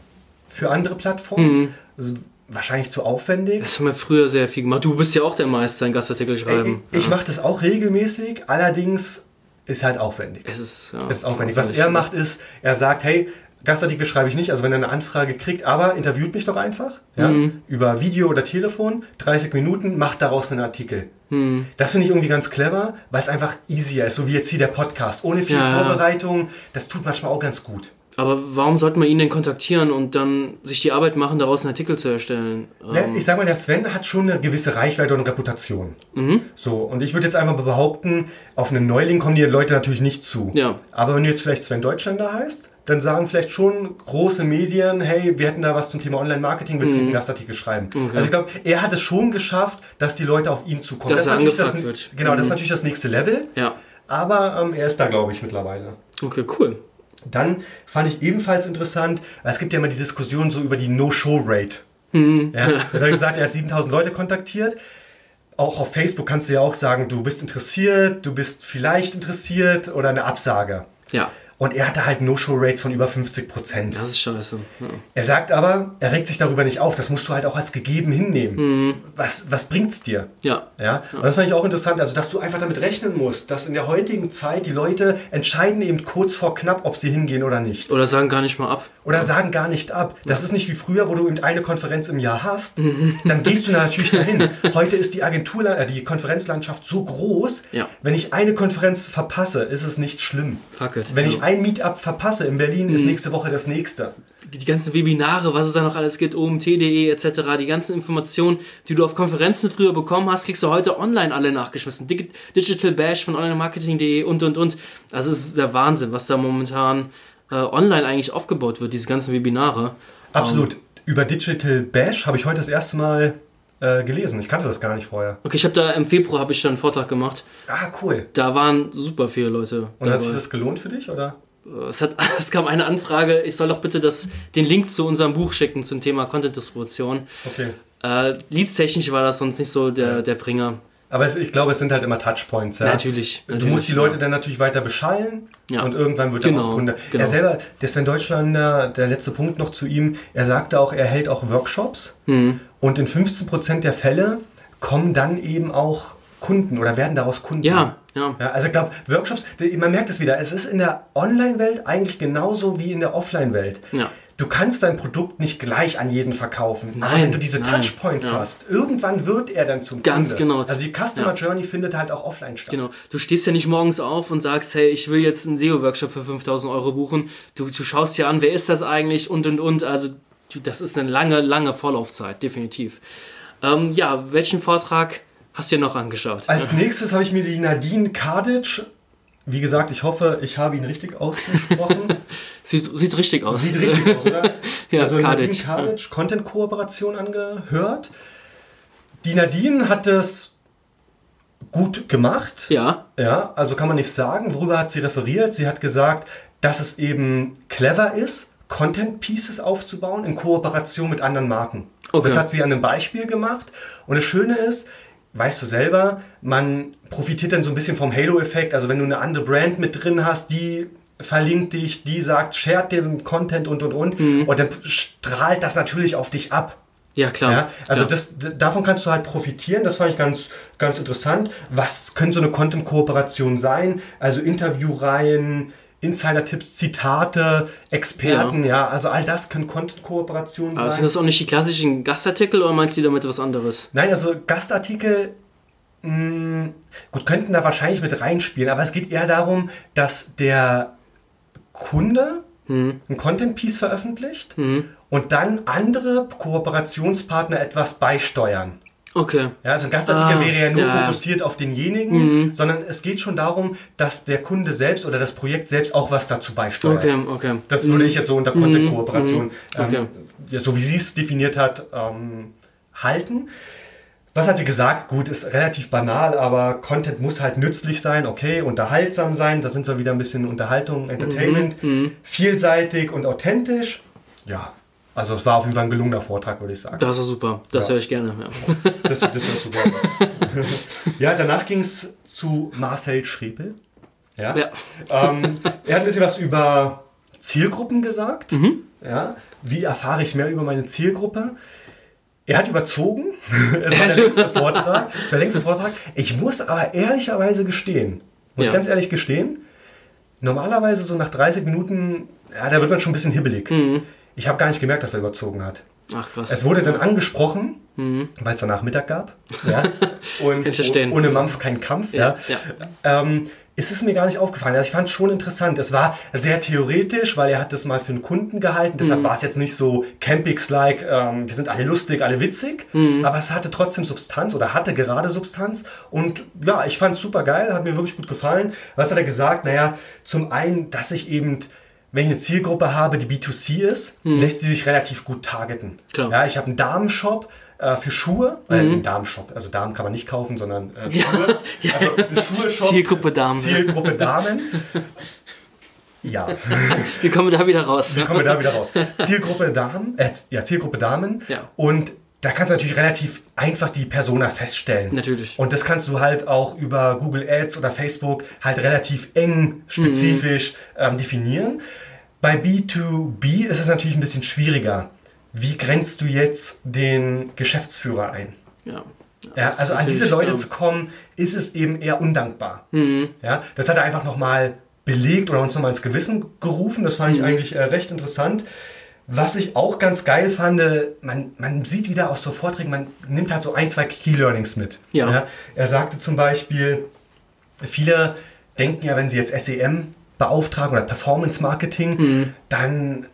für andere Plattformen. Also wahrscheinlich zu aufwendig. Das haben wir früher sehr viel gemacht. Du bist ja auch der Meister in Gastartikel schreiben. Ich, ich mache das auch regelmäßig, allerdings ist halt aufwendig. Es ist, ja, ist aufwendig. Was er macht ist, er sagt, hey, Gastartikel schreibe ich nicht, also wenn er eine Anfrage kriegt, aber interviewt mich doch einfach ja, Mhm. über Video oder Telefon, 30 Minuten, macht daraus einen Artikel. Mhm. Das finde ich irgendwie ganz clever, weil es einfach easier ist, so wie jetzt hier der Podcast, ohne viel Ja. Vorbereitung. Das tut manchmal auch ganz gut. Aber warum sollte man ihn denn kontaktieren und dann sich die Arbeit machen, daraus einen Artikel zu erstellen? Ne, Ähm, Ich sag mal, der Sven hat schon eine gewisse Reichweite und Reputation. Mhm. So, und ich würde jetzt einfach behaupten, auf einen Neuling kommen die Leute natürlich nicht zu. Ja. Aber wenn du jetzt vielleicht Sven Deutschländer heißt, dann sagen vielleicht schon große Medien, hey, wir hätten da was zum Thema Online-Marketing, willst du einen Gastartikel schreiben? Also ich glaube, er hat es schon geschafft, dass die Leute auf ihn zukommen. Dass ist er natürlich das, angefragt wird. Genau, das ist Mhm. natürlich das nächste Level. ja. Aber ähm, er ist da, glaube ich, mittlerweile. Okay, cool. Dann fand ich ebenfalls interessant, es gibt ja immer die Diskussion so über die No-Show-Rate. Mhm. Ja, er hat gesagt, er hat 7000 Leute kontaktiert. Auch auf Facebook kannst du ja auch sagen, du bist interessiert, du bist vielleicht interessiert oder eine Absage. Ja, Und er hatte halt No-Show-Rates von über 50 Prozent. das ist scheiße. Ja. Er sagt aber, er regt sich darüber nicht auf. Das musst du halt auch als gegeben hinnehmen. Was, was bringt's dir? ja. Ja, und das fand ich auch interessant, also dass du einfach damit rechnen musst, dass in der heutigen Zeit die Leute entscheiden eben kurz vor knapp, ob sie hingehen oder nicht. Oder sagen gar nicht mal ab. Oder sagen gar nicht ab. Das ist nicht wie früher, wo du eben eine Konferenz im Jahr hast. Dann gehst du natürlich dahin. (laughs) Heute ist die Agentur, äh, die Konferenzlandschaft so groß. Ja. Wenn ich eine Konferenz verpasse, ist es nicht schlimm. Fuck it. Wenn ich ein Meetup verpasse in Berlin, ist nächste Woche das nächste. die ganzen Webinare, was es da noch alles gibt, omt.de etc., die ganzen Informationen, die du auf Konferenzen früher bekommen hast, kriegst du heute online alle nachgeschmissen. Dig Digital Bash von onlinemarketing.de und und und. Das ist der Wahnsinn, was da momentan äh, online eigentlich aufgebaut wird, diese ganzen Webinare. Absolut. Über Digital Bash habe ich heute das erste Mal äh, gelesen. Ich kannte das gar nicht vorher. Okay, ich habe da im Februar habe ich da einen Vortrag gemacht. Ah, cool. Da waren super viele Leute. Und hat sich dabei. das gelohnt für dich, oder? Es, hat, (laughs) es kam eine Anfrage, ich soll doch bitte das, den Link zu unserem Buch schicken zum Thema Content-Distribution. Okay. Äh, Leads-technisch war das sonst nicht so der, der Bringer. Aber es, ich glaube, es sind halt immer Touchpoints. Ja? Natürlich, Du natürlich, musst die Leute ja. dann natürlich weiter beschallen Ja. und irgendwann wird er Genau, auch Kunde. genau. Er selber, der Sven Deutschlander, der letzte Punkt noch zu ihm, er sagte auch, er hält auch Workshops Hm. Und in 15% der Fälle kommen dann eben auch Kunden oder werden daraus Kunden. Ja, ja. Ja, also ich glaube, Workshops, man merkt es wieder, es ist in der Online-Welt eigentlich genauso wie in der Offline-Welt. Ja. Du kannst dein Produkt nicht gleich an jeden verkaufen. aber Nein, wenn du diese nein, Touchpoints ja. hast, irgendwann wird er dann zum Ganz Kunde. genau. Also die Customer Ja. Journey findet halt auch offline statt. Genau. Du stehst ja nicht morgens auf und sagst, hey, ich will jetzt einen SEO-Workshop für 5000 Euro buchen. Du, du schaust dir an, wer ist das eigentlich und und und. Also, das ist eine lange, lange Vorlaufzeit, definitiv. Ähm, ja, welchen Vortrag hast du dir noch angeschaut? Als nächstes habe ich mir die Nadine Kadic, wie gesagt, ich hoffe, ich habe ihn richtig ausgesprochen. (laughs) Sieht, sieht richtig aus. Sieht richtig aus, oder? (laughs) Ja, also Nadine Kadic. Kadic, Content-Kooperation angehört. Die Nadine hat es gut gemacht. Ja, Ja, also kann man nicht sagen. Worüber hat sie referiert? Sie hat gesagt, dass es eben clever ist, Content Pieces aufzubauen in Kooperation mit anderen Marken. Okay. Das hat sie an einem Beispiel gemacht. Und das Schöne ist, weißt du selber, man profitiert dann so ein bisschen vom Halo-Effekt. Also wenn du eine andere Brand mit drin hast, die verlinkt dich, die sagt, shared diesen Content und und und. Mhm. Und dann strahlt das natürlich auf dich ab. ja, klar. Ja, also klar. das, davon kannst du halt profitieren. Das fand ich ganz, ganz interessant. Was könnte so eine Content-Kooperation sein? Also Interviewreihen, Insider-Tipps, Zitate, Experten, ja. also all das können Content-Kooperationen Aber sind sein. das auch nicht die klassischen Gastartikel oder meinst du damit was anderes? Nein, also Gastartikel, mh, gut, könnten da wahrscheinlich mit reinspielen, aber es geht eher darum, dass der Kunde Hm. ein Content-Piece veröffentlicht und dann andere Kooperationspartner etwas beisteuern. Okay. Ja, also ein Gastartikel Ah, wäre ja nur ja. Mhm. fokussiert auf denjenigen, sondern es geht schon darum, dass der Kunde selbst oder das Projekt selbst auch was dazu beisteuert. Okay, okay. Das würde ich jetzt so unter Content-Kooperation, Mhm. Okay. ähm, ja, so wie sie es definiert hat, ähm, halten. Was hat sie gesagt? Gut, ist relativ banal, aber Content muss halt nützlich sein, okay, unterhaltsam sein. Da sind wir wieder ein bisschen Unterhaltung, Entertainment. Mhm. Vielseitig und authentisch. Ja, also es war auf jeden Fall ein gelungener Vortrag, würde ich sagen. Das ist super. Das Ja. höre ich gerne. Ja. (laughs) Das, das ist super. (laughs) ja, danach ging es zu Marcel Schrepel. Ja. Ja. Ähm, er hat ein bisschen was über Zielgruppen gesagt. Mhm. Ja. Wie erfahre ich mehr über meine Zielgruppe? Er hat überzogen. (laughs) Es war der längste Vortrag. Es war der längste Vortrag. Ich muss aber ehrlicherweise gestehen, Muss Ja. ich ganz ehrlich gestehen. Normalerweise so nach 30 Minuten, ja, da wird man schon ein bisschen hibbelig. Mhm. Ich habe gar nicht gemerkt, dass er überzogen hat. Ach krass. Es wurde dann angesprochen, weil es danach Mittag gab. (laughs) Ja. Und Mhm. Ohne Mampf kein Kampf. Ja. Ja, Ähm, es ist mir gar nicht aufgefallen. Also ich fand es schon interessant. Es war sehr theoretisch, weil er hat das mal für einen Kunden gehalten. Mhm. Deshalb war es jetzt nicht so Campix-like, ähm, wir sind alle lustig, alle witzig. Mhm. Aber es hatte trotzdem Substanz oder hatte gerade Substanz. Und ja, ich fand es super geil, hat mir wirklich gut gefallen. Was hat er gesagt? Naja, zum einen, dass ich eben wenn ich eine Zielgruppe habe, die B2C ist, lässt sie sich relativ gut targeten. Mhm. Klar. Ja, ich habe einen Damenshop äh, für Schuhe, äh, einen Damenshop, also Damen kann man nicht kaufen, sondern äh, (laughs) Schuhe. Also einen Schuhe-Shop. Zielgruppe Damen. Zielgruppe Damen. (laughs) Ja, Wie kommen wir da wieder raus? wie kommen wir da wieder raus? Zielgruppe Damen, äh, ja, Zielgruppe Damen. Ja. Und da kannst du natürlich relativ einfach die Persona feststellen. Natürlich. Und das kannst du halt auch über Google Ads oder Facebook halt relativ eng, spezifisch ähm, definieren. Bei B2B ist es natürlich ein bisschen schwieriger. Wie grenzt du jetzt den Geschäftsführer ein? Ja. Ja, also an diese Leute ähm, zu kommen, ist es eben eher undankbar. Mhm. Ja, das hat er einfach nochmal belegt oder uns nochmal ins Gewissen gerufen. Das Mhm. fand ich eigentlich äh, recht interessant. Was ich auch ganz geil fand, man, man sieht wieder aus so Vorträgen, man nimmt halt so ein, zwei Key Learnings mit. Ja. er sagte zum Beispiel, viele denken ja, wenn sie jetzt SEM beauftragen oder Performance Marketing, dann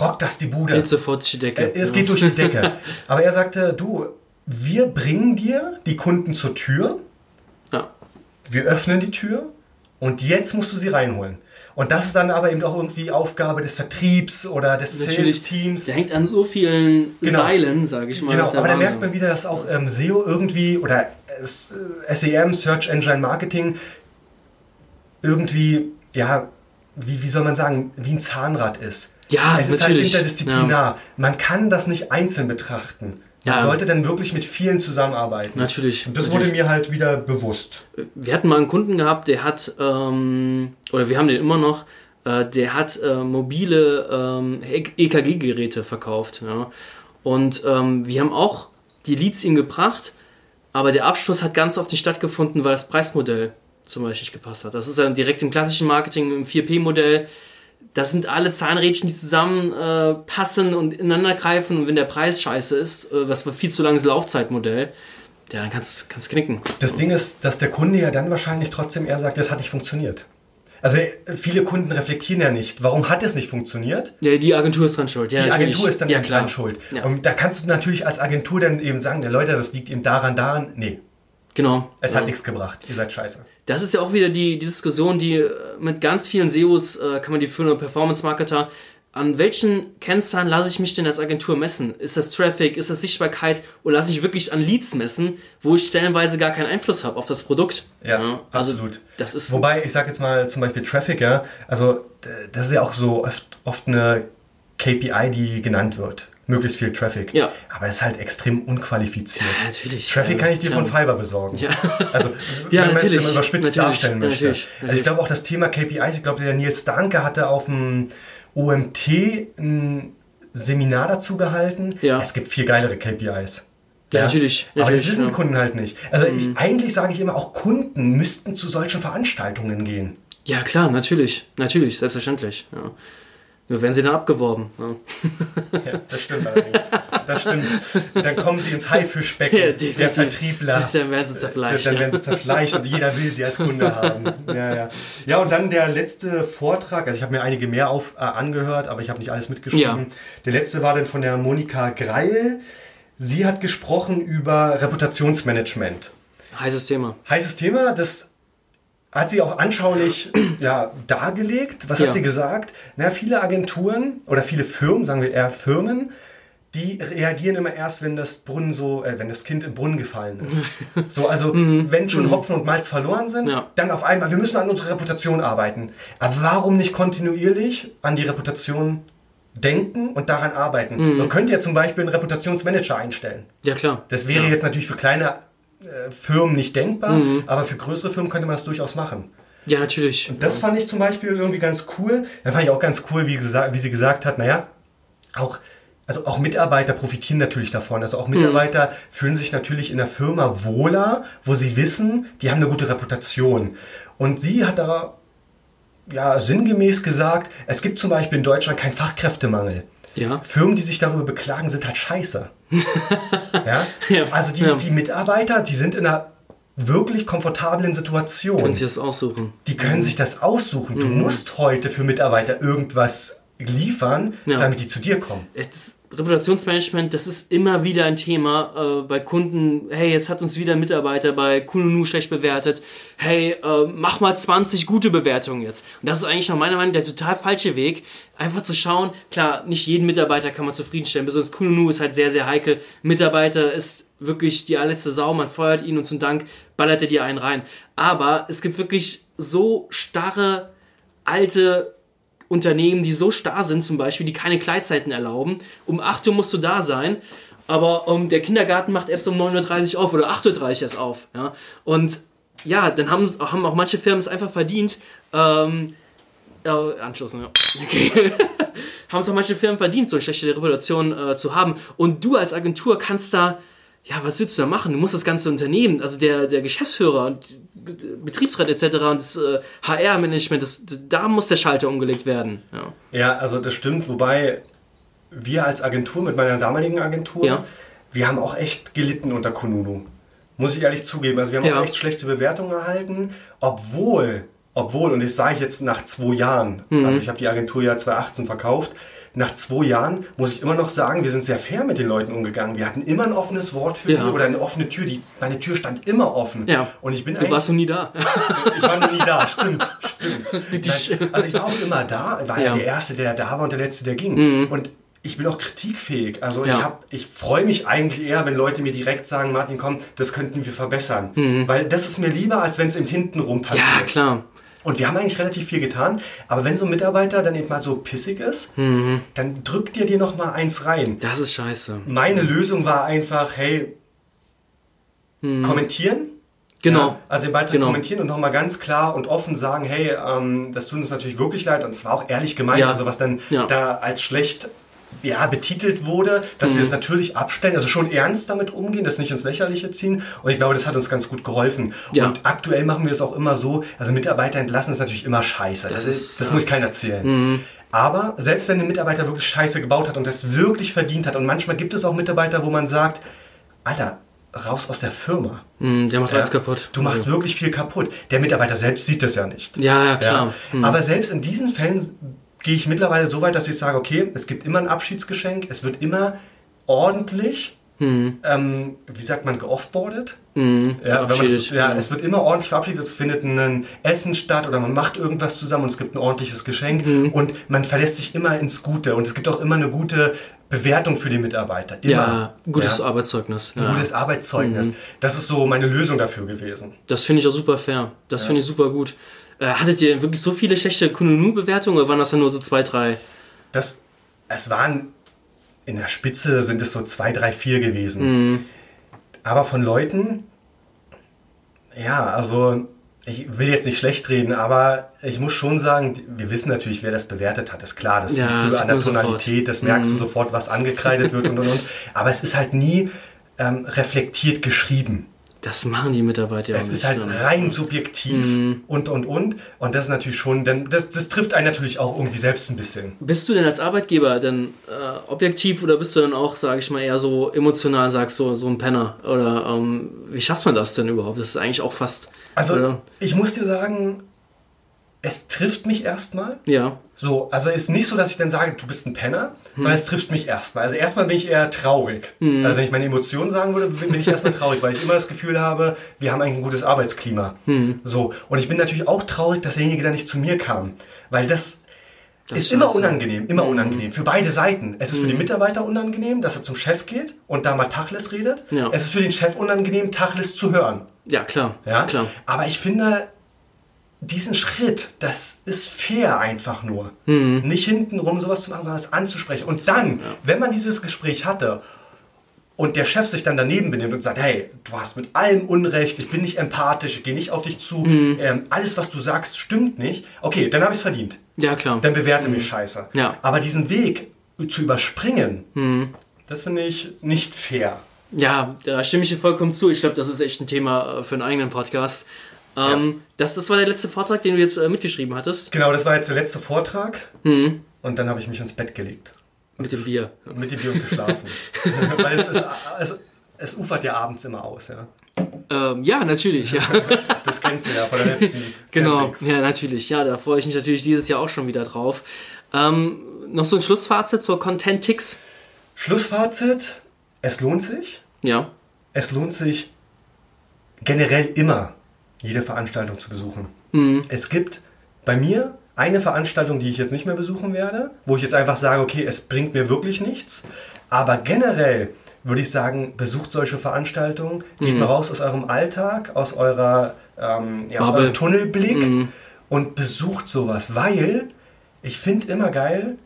rockt das die Bude. Geht sofort durch die Decke. Es ja. geht durch die Decke. (laughs) Aber er sagte, du, wir bringen dir die Kunden zur Tür, Ja. wir öffnen die Tür und jetzt musst du sie reinholen. Und das ist dann aber eben auch irgendwie Aufgabe des Vertriebs oder des Natürlich, Sales-Teams. der hängt an so vielen Genau. Seilen, sage ich mal. Genau, ja aber da merkt man wieder, dass auch ähm, SEO irgendwie oder äh, SEM, Search Engine Marketing, irgendwie, ja, wie, wie soll man sagen, wie ein Zahnrad ist. Ja, es ist halt natürlich. interdisziplinar. Man kann das nicht einzeln betrachten. Man Ja. sollte dann wirklich mit vielen zusammenarbeiten. Natürlich. Und das natürlich. wurde mir halt wieder bewusst. wir hatten mal einen Kunden gehabt, der hat, ähm, oder wir haben den immer noch, äh, der hat äh, mobile ähm, EKG-Geräte verkauft. Ja. Und ähm, wir haben auch die Leads ihm gebracht, aber der Abschluss hat ganz oft nicht stattgefunden, weil das Preismodell zum Beispiel nicht gepasst hat. Das ist dann direkt im klassischen Marketing, im 4P-Modell. Das sind alle Zahnrädchen, die zusammen äh, und ineinander greifen. Und wenn der Preis scheiße ist, äh, was viel zu langes Laufzeitmodell, ja, dann kannst du knicken. Das Ding ist, dass der Kunde ja dann wahrscheinlich trotzdem eher sagt, das hat nicht funktioniert. Also äh, viele Kunden reflektieren ja nicht, warum hat es nicht funktioniert? Ja, die Agentur ist dran schuld. Ja, Die natürlich. Agentur ist dann ja, dran schuld. Ja. Und da kannst du natürlich als Agentur dann eben sagen, ja, Leute, das liegt eben daran, daran. Nee, Genau. es ja. hat nichts gebracht. Ihr seid scheiße. Das ist ja auch wieder die, die Diskussion, die äh, mit ganz vielen SEOs äh, kann man die führen, oder Performance-Marketer. An welchen Kennzahlen lasse ich mich denn als Agentur messen? Ist das Traffic, ist das Sichtbarkeit oder lasse ich wirklich an Leads messen, wo ich stellenweise gar keinen Einfluss habe auf das Produkt? Ja, also absolut. Das ist Wobei, ich sage jetzt mal zum Beispiel Traffic, ja, also das ist ja auch so oft, oft eine KPI, die genannt wird. Möglichst viel Traffic. Ja. Aber das ist halt extrem unqualifiziert. Ja, natürlich. Traffic ja, kann ich dir klar. von Fiverr besorgen. Ja. Also, (laughs) Ja, wenn man es natürlich, immer überspitzt natürlich, darstellen möchte. natürlich, Also, ich natürlich. glaube auch das Thema KPIs, ich glaube, der Nils Danke hatte auf dem OMT ein Seminar dazu gehalten. Ja. Es gibt viel geilere KPIs. Ja, natürlich, Aber das natürlich, wissen ja. Mhm. die Kunden halt nicht. Also ich, eigentlich sage ich immer, auch Kunden müssten zu solchen Veranstaltungen gehen. Ja, klar, natürlich. Natürlich, selbstverständlich. Ja. Nur werden sie dann abgeworben. Ja. Ja, das stimmt allerdings. Das stimmt. Dann kommen sie ins Haifischbecken, (laughs) Ja, der. Vertriebler. (laughs) Dann werden sie zerfleischt. Dann werden sie zerfleischt und jeder will sie als Kunde haben. Ja, ja. ja und dann der letzte Vortrag, also ich habe mir einige mehr auf, äh, angehört, aber ich habe nicht alles mitgeschrieben. Ja. Der letzte war dann von der Monika Greil. Sie hat gesprochen über Reputationsmanagement. Heißes Thema. Heißes Thema, das hat sie auch anschaulich ja, dargelegt. Was Ja. hat sie gesagt? Na, viele Agenturen oder viele Firmen, sagen wir eher Firmen, die reagieren immer erst, wenn das Brunnen so, äh, wenn das Kind im Brunnen gefallen ist. (laughs) So, also wenn schon Hopfen und Malz verloren sind, Mhm. Ja. dann auf einmal, wir müssen an unserer Reputation arbeiten. Aber warum nicht kontinuierlich an die Reputation denken und daran arbeiten? Mhm. Man könnte ja zum Beispiel einen Reputationsmanager einstellen. Ja, klar. Das wäre ja. jetzt natürlich für kleine Firmen nicht denkbar, Mhm. aber für größere Firmen könnte man das durchaus machen. Ja, natürlich. Das fand ich zum Beispiel irgendwie ganz cool. Da fand ich auch ganz cool, wie, wie sie gesagt hat, naja, auch, also auch Mitarbeiter profitieren natürlich davon. Also auch Mitarbeiter Mhm. fühlen sich natürlich in der Firma wohler, wo sie wissen, die haben eine gute Reputation. Und sie hat da ja sinngemäß gesagt, es gibt zum Beispiel in Deutschland keinen Fachkräftemangel. Ja. Firmen, die sich darüber beklagen, sind halt scheiße. (laughs) ja? Ja, Also die, ja. die Mitarbeiter, die sind in einer wirklich komfortablen Situation. Können Sie das aussuchen? Die können sich das aussuchen. Du musst heute für Mitarbeiter irgendwas liefern, Ja. damit die zu dir kommen. Das Reputationsmanagement, das ist immer wieder ein Thema äh, bei Kunden. Hey, jetzt hat uns wieder ein Mitarbeiter bei Kununu schlecht bewertet. Hey, äh, mach mal 20 gute Bewertungen jetzt. Und das ist eigentlich nach meiner Meinung der total falsche Weg. Einfach zu schauen, klar, nicht jeden Mitarbeiter kann man zufriedenstellen. Besonders Kununu ist halt sehr, sehr heikel. Mitarbeiter ist wirklich die allerletzte Sau. Man feuert ihn und zum Dank ballert er dir einen rein. Aber es gibt wirklich so starre, alte Unternehmen, die so starr sind, zum Beispiel, die keine Gleitzeiten erlauben. Um 8 Uhr musst du da sein, aber um, der Kindergarten macht erst um 9.30 Uhr auf oder 8.30 Uhr erst auf. Ja? Und ja, dann haben, haben auch manche Firmen es einfach verdient. Ähm, äh, Anschluss, ja. Okay. (laughs) haben es auch manche Firmen verdient, so eine schlechte Reputation äh, zu haben. Und du als Agentur kannst da, ja, was willst du da machen? Du musst das ganze Unternehmen, also der, der Geschäftsführer Betriebsrat etc. und das äh, HR-Management, das, da muss der Schalter umgelegt werden. Ja. Ja, also das stimmt, wobei wir als Agentur mit meiner damaligen Agentur, Ja. wir haben auch echt gelitten unter Kununu. Muss ich ehrlich zugeben. Also wir haben Ja. auch echt schlechte Bewertungen erhalten, obwohl, obwohl, und das sage ich jetzt nach zwei Jahren, Mhm. also ich habe die Agentur ja 2018 verkauft, nach zwei Jahren muss ich immer noch sagen, wir sind sehr fair mit den Leuten umgegangen. Wir hatten immer ein offenes Wort für Ja. die oder eine offene Tür. Die, meine Tür stand immer offen. Ja. Und ich bin Du warst noch nie da. (laughs) ich war noch nie da, stimmt, stimmt. (laughs) Also ich war auch immer da, war ja. Mhm. der Erste, der da war und der Letzte, der ging. Und ich bin auch kritikfähig. Also Ja. ich, hab- ich freue mich eigentlich eher, wenn Leute mir direkt sagen, Martin, komm, das könnten wir verbessern. Weil das ist mir lieber, als wenn es im Hintenrum passiert. Mhm. ja, klar. Und wir haben eigentlich relativ viel getan, aber wenn so ein Mitarbeiter dann eben mal so pissig ist, Mhm. dann drückt dir dir noch mal eins rein. Das ist scheiße. Meine Lösung war einfach, hey, kommentieren. Mhm. Genau. Ja, also den Beitrag Genau. kommentieren und nochmal ganz klar und offen sagen, hey, ähm, das tut uns natürlich wirklich leid und es war auch ehrlich gemeint, Ja. also was dann Ja. da als schlecht ja, betitelt wurde, dass Mhm. wir es natürlich abstellen, also schon ernst damit umgehen, das nicht ins Lächerliche ziehen und ich glaube, das hat uns ganz gut geholfen. Ja. Und aktuell machen wir es auch immer so, also Mitarbeiter entlassen ist natürlich immer scheiße, das, Das ist, das ja. muss ich keiner erzählen. Aber selbst wenn ein Mitarbeiter wirklich Scheiße gebaut hat und das wirklich verdient hat und manchmal gibt es auch Mitarbeiter, wo man sagt, Alter, raus aus der Firma. Hm, der macht Ja? alles kaputt. Du machst wirklich viel kaputt. Der Mitarbeiter selbst sieht das ja nicht. Ja, ja, klar. Hm. Aber selbst in diesen Fällen gehe ich mittlerweile so weit, dass ich sage, okay, es gibt immer ein Abschiedsgeschenk, es wird immer ordentlich, Hm. ähm, wie sagt man, geoffboardet. Mhm, Ja, das, ja, es wird immer ordentlich verabschiedet, es findet ein Essen statt oder man macht irgendwas zusammen und es gibt ein ordentliches Geschenk Mhm. und man verlässt sich immer ins Gute und es gibt auch immer eine gute Bewertung für den Mitarbeiter. Immer. ja, gutes Ja. Arbeitszeugnis. Ein Ja. gutes Arbeitszeugnis. Das ist so meine Lösung dafür gewesen. Das finde ich auch super fair. Das finde ich super gut. Äh, hattet ihr wirklich so viele schlechte Kununu-Bewertungen oder waren das dann nur so zwei, drei? Das, es waren in der Spitze sind es so zwei, drei, vier gewesen. Aber von Leuten, ja, also ich will jetzt nicht schlecht reden, aber ich muss schon sagen, wir wissen natürlich, wer das bewertet hat. Ist klar, das Ja, siehst du das an der Tonalität, das merkst du sofort, was angekreidet wird und und und. (laughs) Aber es ist halt nie ähm, reflektiert geschrieben. Das machen die Mitarbeiter ja Es ist halt rein subjektiv und und und. Und das ist natürlich schon, denn das, das trifft einen natürlich auch irgendwie selbst ein bisschen. Bist du denn als Arbeitgeber denn äh, objektiv oder bist du dann auch, sage ich mal, eher so emotional, sagst so, so ein Penner? Oder ähm, wie schafft man das denn überhaupt? Das ist eigentlich auch fast. Also, oder? ich muss dir sagen, es trifft mich erstmal. Ja. So, also ist nicht so, dass ich dann sage, du bist ein Penner, sondern es trifft mich erstmal. Also erstmal bin ich eher traurig. Also wenn ich meine Emotionen sagen würde, bin ich erstmal traurig, weil ich immer das Gefühl habe, wir haben eigentlich ein gutes Arbeitsklima. So, und ich bin natürlich auch traurig, dass derjenige dann nicht zu mir kam, weil das, Das ist immer unangenehm, immer unangenehm. Für beide Seiten. Es ist für den Mitarbeiter unangenehm, dass er zum Chef geht und da mal Tachles redet. Ja. Es ist für den Chef unangenehm, Tachles zu hören. Ja, klar. Ja, klar. Aber ich finde, diesen Schritt, das ist fair einfach nur. Mhm. Nicht hintenrum sowas zu machen, sondern es anzusprechen. Und dann, wenn man dieses Gespräch hatte und der Chef sich dann daneben benimmt und sagt, hey, du hast mit allem Unrecht, ich bin nicht empathisch, ich gehe nicht auf dich zu, Mhm. ähm, alles, was du sagst, stimmt nicht, okay, dann habe ich es verdient. Ja, klar. Dann bewerte mich scheiße. Ja. Aber diesen Weg zu überspringen, das finde ich nicht fair. Ja, da stimme ich dir vollkommen zu. Ich glaube, das ist echt ein Thema äh, für einen eigenen Podcast. Ähm, das, das war der letzte Vortrag, den du jetzt äh, mitgeschrieben hattest. Genau, das war jetzt der letzte Vortrag. Und dann habe ich mich ins Bett gelegt. Mit dem Bier. (laughs) Mit dem Bier und geschlafen. (laughs) Weil es, es, es, es ufert ja abends immer aus, ja. Ähm, ja, natürlich, ja. (laughs) Das kennst du ja von der letzten genau, Campings. ja, natürlich. Ja, da freue ich mich natürlich dieses Jahr auch schon wieder drauf. Ähm, noch so ein Schlussfazit zur Contentix. Schlussfazit, es lohnt sich. Ja. Es lohnt sich generell immer, jede Veranstaltung zu besuchen. Es gibt bei mir eine Veranstaltung, die ich jetzt nicht mehr besuchen werde, wo ich jetzt einfach sage, okay, es bringt mir wirklich nichts. Aber generell würde ich sagen, besucht solche Veranstaltungen, geht mal raus aus eurem Alltag, aus, eurer, ähm, ja, aus eurem Tunnelblick und besucht sowas, weil ich finde immer geil,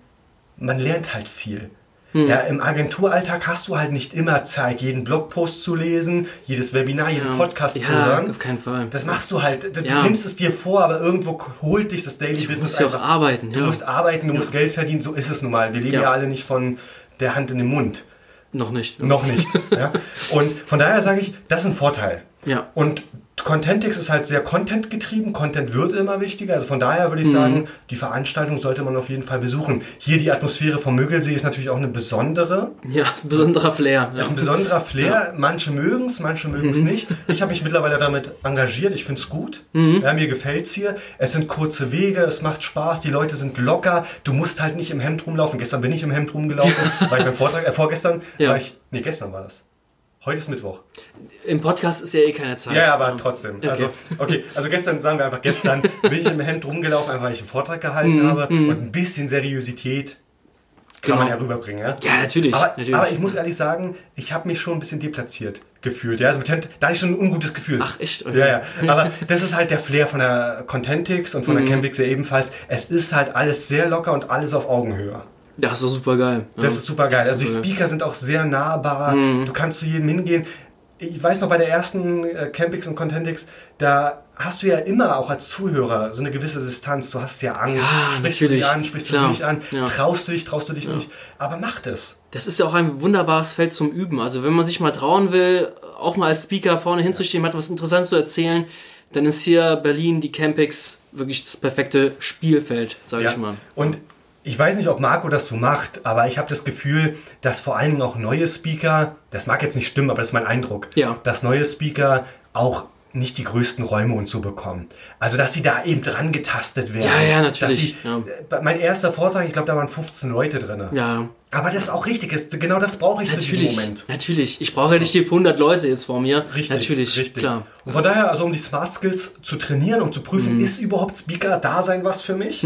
man lernt halt viel. Ja, Im Agenturalltag hast du halt nicht immer Zeit, jeden Blogpost zu lesen, jedes Webinar, jeden Podcast ja, zu hören. auf keinen Fall. Das machst du halt. Du, Ja. du nimmst es dir vor, aber irgendwo holt dich das Daily Du Business musst ja auch arbeiten. Du Ja. musst arbeiten, du musst Geld verdienen, so ist es nun mal. Wir leben ja, Ja. alle nicht von der Hand in den Mund. Noch nicht. Noch nicht. (laughs) ja? Und von daher sage ich, das ist ein Vorteil. Ja. Und Contentix ist halt sehr Content getrieben. Content wird immer wichtiger. Also von daher Mhm. würde ich sagen, die Veranstaltung sollte man auf jeden Fall besuchen. Hier die Atmosphäre vom Mögelsee ist natürlich auch eine besondere. Ja, ist ein besonderer Flair. Das ist ein Ja. besonderer Flair. Manche mögen es, manche mögen Mhm. es nicht. Ich habe mich mittlerweile damit engagiert. Ich finde es gut. Mhm. Ja, mir gefällt es hier. Es sind kurze Wege, es macht Spaß, die Leute sind locker. Du musst halt nicht im Hemd rumlaufen. Gestern bin ich im Hemd rumgelaufen, (laughs) war ich beim Vortrag. Äh, vorgestern Ja. war ich. Nee, gestern war das. Heute ist Mittwoch. Im Podcast ist ja eh keine Zeit. Ja, aber trotzdem. Okay. Also, okay, also gestern, sagen wir einfach, gestern (laughs) bin ich im Hemd rumgelaufen, einfach weil ich einen Vortrag gehalten Mhm, habe. Und ein bisschen Seriosität kann man ja Genau. rüberbringen. Ja? Ja, natürlich. Aber, natürlich. aber ich muss ehrlich sagen, ich habe mich schon ein bisschen deplatziert gefühlt. Ja, also mit Hemd, da ich schon ein ungutes Gefühl. Ach, echt? Okay. Ja, ja. (laughs) Aber das ist halt der Flair von der Contentix und von Mhm. der Campix ja ebenfalls. Es ist halt alles sehr locker und alles auf Augenhöhe. Ja, ist doch super geil. Das ist super geil. Also die Speaker sind auch sehr nahbar. Mhm. Du kannst zu jedem hingehen. Ich weiß noch, bei der ersten äh, Campix und Contentix, da hast du ja immer auch als Zuhörer so eine gewisse Distanz. Du hast ja Angst. Ja, sprichst du natürlich. dich an, sprichst du dich nicht an. Ja. Traust du dich, traust du dich nicht. Aber mach das. Das ist ja auch ein wunderbares Feld zum Üben. Also wenn man sich mal trauen will, auch mal als Speaker vorne hinzustehen, hat was Interessantes zu erzählen, dann ist hier Berlin, die Campix, wirklich das perfekte Spielfeld, sage Ja. ich mal. Und ich weiß nicht, ob Marco das so macht, aber ich habe das Gefühl, dass vor allen Dingen auch neue Speaker, das mag jetzt nicht stimmen, aber das ist mein Eindruck, Ja. dass neue Speaker auch nicht die größten Räume und so bekommen. Also, dass sie da eben dran getastet werden. Ja, ja, natürlich, Sie, ja. äh, Mein erster Vortrag, ich glaube, da waren 15 Leute drin. Ja, Aber das ist auch richtig. Genau das brauche ich zu natürlich. diesem Moment. Natürlich. Ich brauche ja nicht die 100 Leute jetzt vor mir. Richtig, natürlich, richtig. klar. Und von daher, also um die Smart Skills zu trainieren und zu prüfen, Mhm. ist überhaupt Speaker-Dasein was für mich?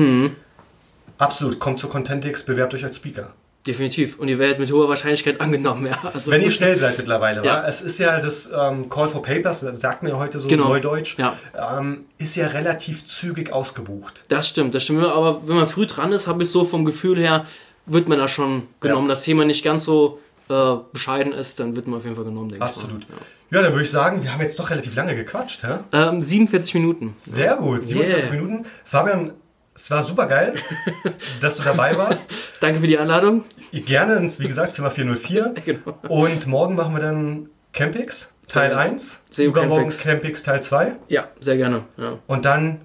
Absolut. Kommt zu Contentix, bewerbt euch als Speaker. Definitiv. Und ihr werdet mit hoher Wahrscheinlichkeit angenommen, ja. Also, Wenn ihr schnell seid mittlerweile, Ja. wa? es ist ja das ähm, Call for Papers, das sagt man ja heute so Genau. neudeutsch, Ja. ähm, ist ja relativ zügig ausgebucht. Das stimmt, das stimmt. Aber wenn man früh dran ist, habe ich so vom Gefühl her, wird man da schon genommen. Das Thema nicht ganz so äh, bescheiden ist, dann wird man auf jeden Fall genommen, denke Absolut. ich mal. Ja, dann würde ich sagen, wir haben jetzt doch relativ lange gequatscht. Hä? Ja. Ähm, 47 Minuten. Sehr gut, 47 Yeah. Minuten. Fabian, es war super geil, (laughs) dass du dabei warst. Danke für die Einladung. Gerne ins, wie gesagt, Zimmer 404. (laughs) Genau. Und morgen machen wir dann Campix, Teil Sehr- 1. sehr Übermorgen Campix. Campix Teil 2. Ja, sehr gerne. Ja. Und dann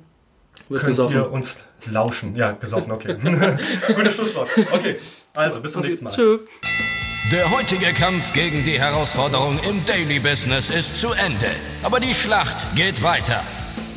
Wird könnt gesoffen. ihr uns lauschen. Ja, gesoffen, okay. (laughs) Gutes Schlusswort. Okay, also bis zum nächsten Mal. Tschö. Der heutige Kampf gegen die Herausforderung im Daily Business ist zu Ende. Aber die Schlacht geht weiter.